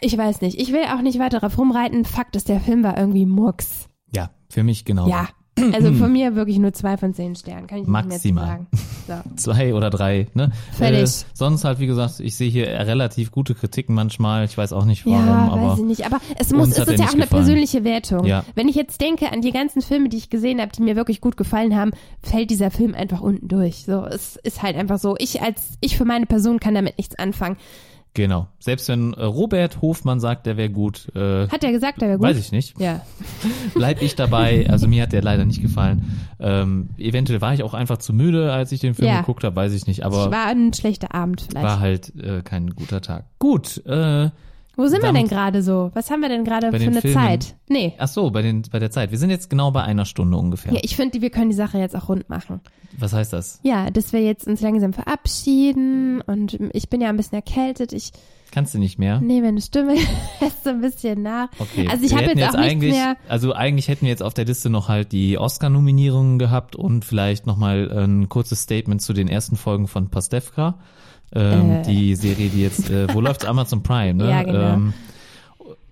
ich weiß nicht. Ich will auch nicht weiter drauf rumreiten. Fakt ist, der Film war irgendwie Murks. Ja, für mich genau. Ja. Also von mir wirklich nur zwei von zehn Sternen. Kann ich nicht mehr Maximal. sagen. So. Zwei oder drei, ne? Fertig. Äh, sonst halt, wie gesagt, ich sehe hier relativ gute Kritiken manchmal. Ich weiß auch nicht warum, Ja, aber weiß ich nicht. Aber es muss, es ist ja auch eine gefallen. persönliche Wertung. Ja. Wenn ich jetzt denke an die ganzen Filme, die ich gesehen habe, die mir wirklich gut gefallen haben, fällt dieser Film einfach unten durch. So, es ist halt einfach so. Ich als, ich für meine Person kann damit nichts anfangen. Genau. Selbst wenn äh, Robert Hofmann sagt, der wäre gut, äh, Hat er gesagt, er wäre gut? weiß ich nicht. Ja. Bleib ich dabei. Also mir hat der leider nicht gefallen. Ähm, eventuell war ich auch einfach zu müde, als ich den Film Ja. geguckt habe, weiß ich nicht. Aber war ein schlechter Abend vielleicht. war halt äh, kein guter Tag. Gut, äh, Wo sind wir damit- denn gerade so? Was haben wir denn gerade für eine Filmen. Zeit? Nee. ach so, bei, den, bei der Zeit. Wir sind jetzt genau bei einer Stunde ungefähr. Ja, ich finde, wir können die Sache jetzt auch rund machen. Was heißt das? Ja, dass wir jetzt uns langsam verabschieden und ich bin ja ein bisschen erkältet. Ich Kannst du nicht mehr? nehme meine Stimme lässt so ein bisschen nach. Okay. Also ich Wir habe hätten jetzt auch eigentlich, mehr. Also eigentlich hätten wir jetzt auf der Liste noch halt die Oscar-Nominierungen gehabt und vielleicht nochmal ein kurzes Statement zu den ersten Folgen von Pastewka. Ähm, Äh. Die Serie, die jetzt, äh, wo läuft Amazon Prime, ne? Ja, genau. Ähm,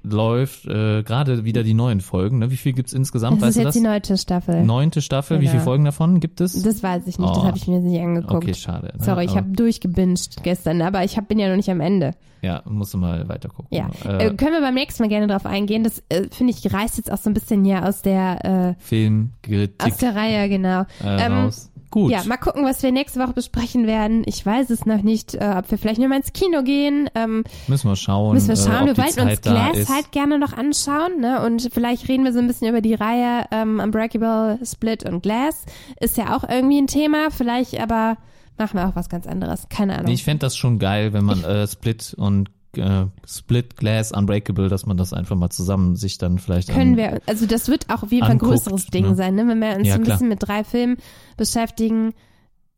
läuft äh, gerade wieder die neuen Folgen. Ne? Wie viel gibt's insgesamt? Das ist weißt jetzt das? die neunte Staffel. Neunte Staffel. Wie Genau. viele Folgen davon gibt es? Das weiß ich nicht, das Oh. habe ich mir nicht angeguckt. okay, schade. ne? Sorry, ich habe durchgebinged gestern, aber ich hab, bin ja noch nicht am Ende. Ja, musst du mal weiter gucken. Ja, Äh, äh, können wir beim nächsten Mal gerne drauf eingehen. Das äh, finde ich reißt jetzt auch so ein bisschen ja aus der äh, Kritik aus der Reihe genau. äh, ähm, raus. Gut. Ja, mal gucken, was wir nächste Woche besprechen werden. Ich weiß es noch nicht, äh, ob wir vielleicht nur mal ins Kino gehen. Ähm, müssen wir schauen. müssen wir äh, schauen. ob wir wollten uns Glass halt gerne noch anschauen, ne? Und vielleicht reden wir so ein bisschen über die Reihe ähm, Unbreakable, Split und Glass. Ist ja auch irgendwie ein Thema. Vielleicht aber machen wir auch was ganz anderes. Keine Ahnung. Nee, ich fände das schon geil, wenn man äh, Split und äh, Split, Glass, Unbreakable, dass man das einfach mal zusammen sich dann vielleicht können an, wir, also das wird auch auf jeden Fall ein größeres Ding ne? sein, ne? wenn wir uns Ja, ein klar. bisschen mit drei Filmen beschäftigen.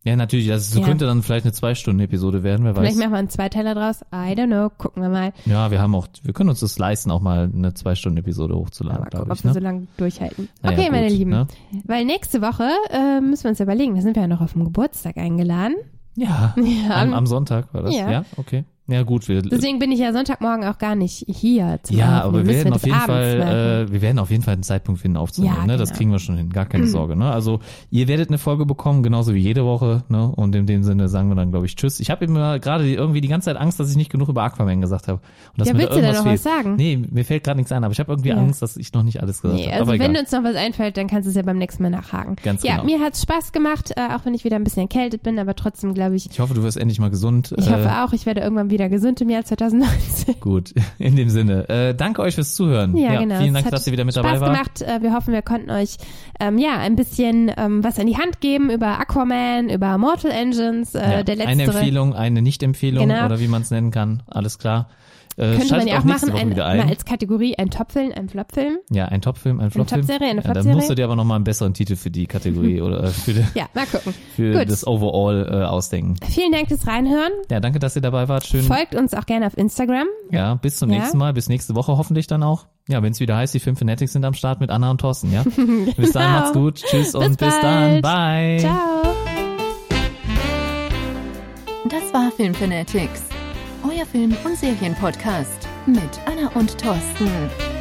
Ja, natürlich, also so Ja. könnte dann vielleicht eine Zwei-Stunden-Episode werden, wer Vielleicht weiß. machen wir einen Zweiteiler draus. I don't know. Gucken wir mal. Ja, wir haben auch, wir können uns das leisten, auch mal eine Zwei-Stunden-Episode Ja, hochzuladen, mal gucken, glaube ob ich. wir Ne? so lange durchhalten. Naja, okay, meine gut, Lieben. Ne? Weil nächste Woche äh, müssen wir uns überlegen, da sind wir ja noch auf dem Geburtstag eingeladen. Ja, Ja, am, am Sonntag war das. Ja. Ja, okay. Ja gut, wir Deswegen bin ich ja Sonntagmorgen auch gar nicht hier. Zum ja, Aufnehmen. aber wir werden das auf jeden Fall, äh, wir werden auf jeden Fall einen Zeitpunkt finden aufzunehmen. Ja, ne? Das genau. kriegen wir schon hin, gar keine Sorge. Ne? Also ihr werdet eine Folge bekommen, genauso wie jede Woche. Ne? Und in dem Sinne sagen wir dann, glaube ich, Tschüss. Ich habe immer gerade irgendwie die ganze Zeit Angst, dass ich nicht genug über Aquaman gesagt habe. Und dass Ja, mir willst da du irgendwas noch was fehlt. sagen? Nee, mir fällt gerade nichts ein, aber ich habe irgendwie Ja. Angst, dass ich noch nicht alles gesagt Nee, habe. also aber wenn uns noch was einfällt, dann kannst du es ja beim nächsten Mal nachhaken. Ganz ja, genau. mir hat's Spaß gemacht, äh, auch wenn ich wieder ein bisschen erkältet bin, aber trotzdem glaube ich, Ich hoffe, du wirst endlich mal gesund. ich äh, hoffe auch, ich werde irgendwann wieder gesund im Jahr 2019. Gut, in dem Sinne. Äh, danke euch fürs Zuhören. Ja, genau. Vielen Dank, dass ihr wieder mit Spaß dabei wart. gemacht. Äh, Wir hoffen, wir konnten euch ähm, ja ein bisschen ähm, was in die Hand geben über Aquaman, über Mortal Engines, äh, Ja, der letztere. eine Empfehlung, eine Nicht-Empfehlung Genau. oder wie man es nennen kann. Alles klar. Äh, Könnte man ja auch nächste machen, ein, wieder mal ein. als Kategorie ein Topfilm, ein Flopfilm. Ja, ein Topfilm, ein Flopfilm. Topserie, eine ja, dann Flopserie. musst du dir aber nochmal einen besseren Titel für die Kategorie oder äh, für, die, Ja, mal gucken. für Gut. das Overall äh, ausdenken. Vielen Dank fürs Reinhören. Ja, danke, dass ihr dabei wart. Schön. Folgt uns auch gerne auf Instagram. Ja, bis zum Ja. nächsten Mal, bis nächste Woche hoffentlich dann auch. Ja, wenn es wieder heißt, die fünf Fanatics sind am Start mit Anna und Thorsten, ja? Bis dann, Genau. macht's gut. Tschüss und bis bald. dann. Bye. Ciao. Das war Film Fanatics, euer Film- und Serienpodcast mit Anna und Thorsten.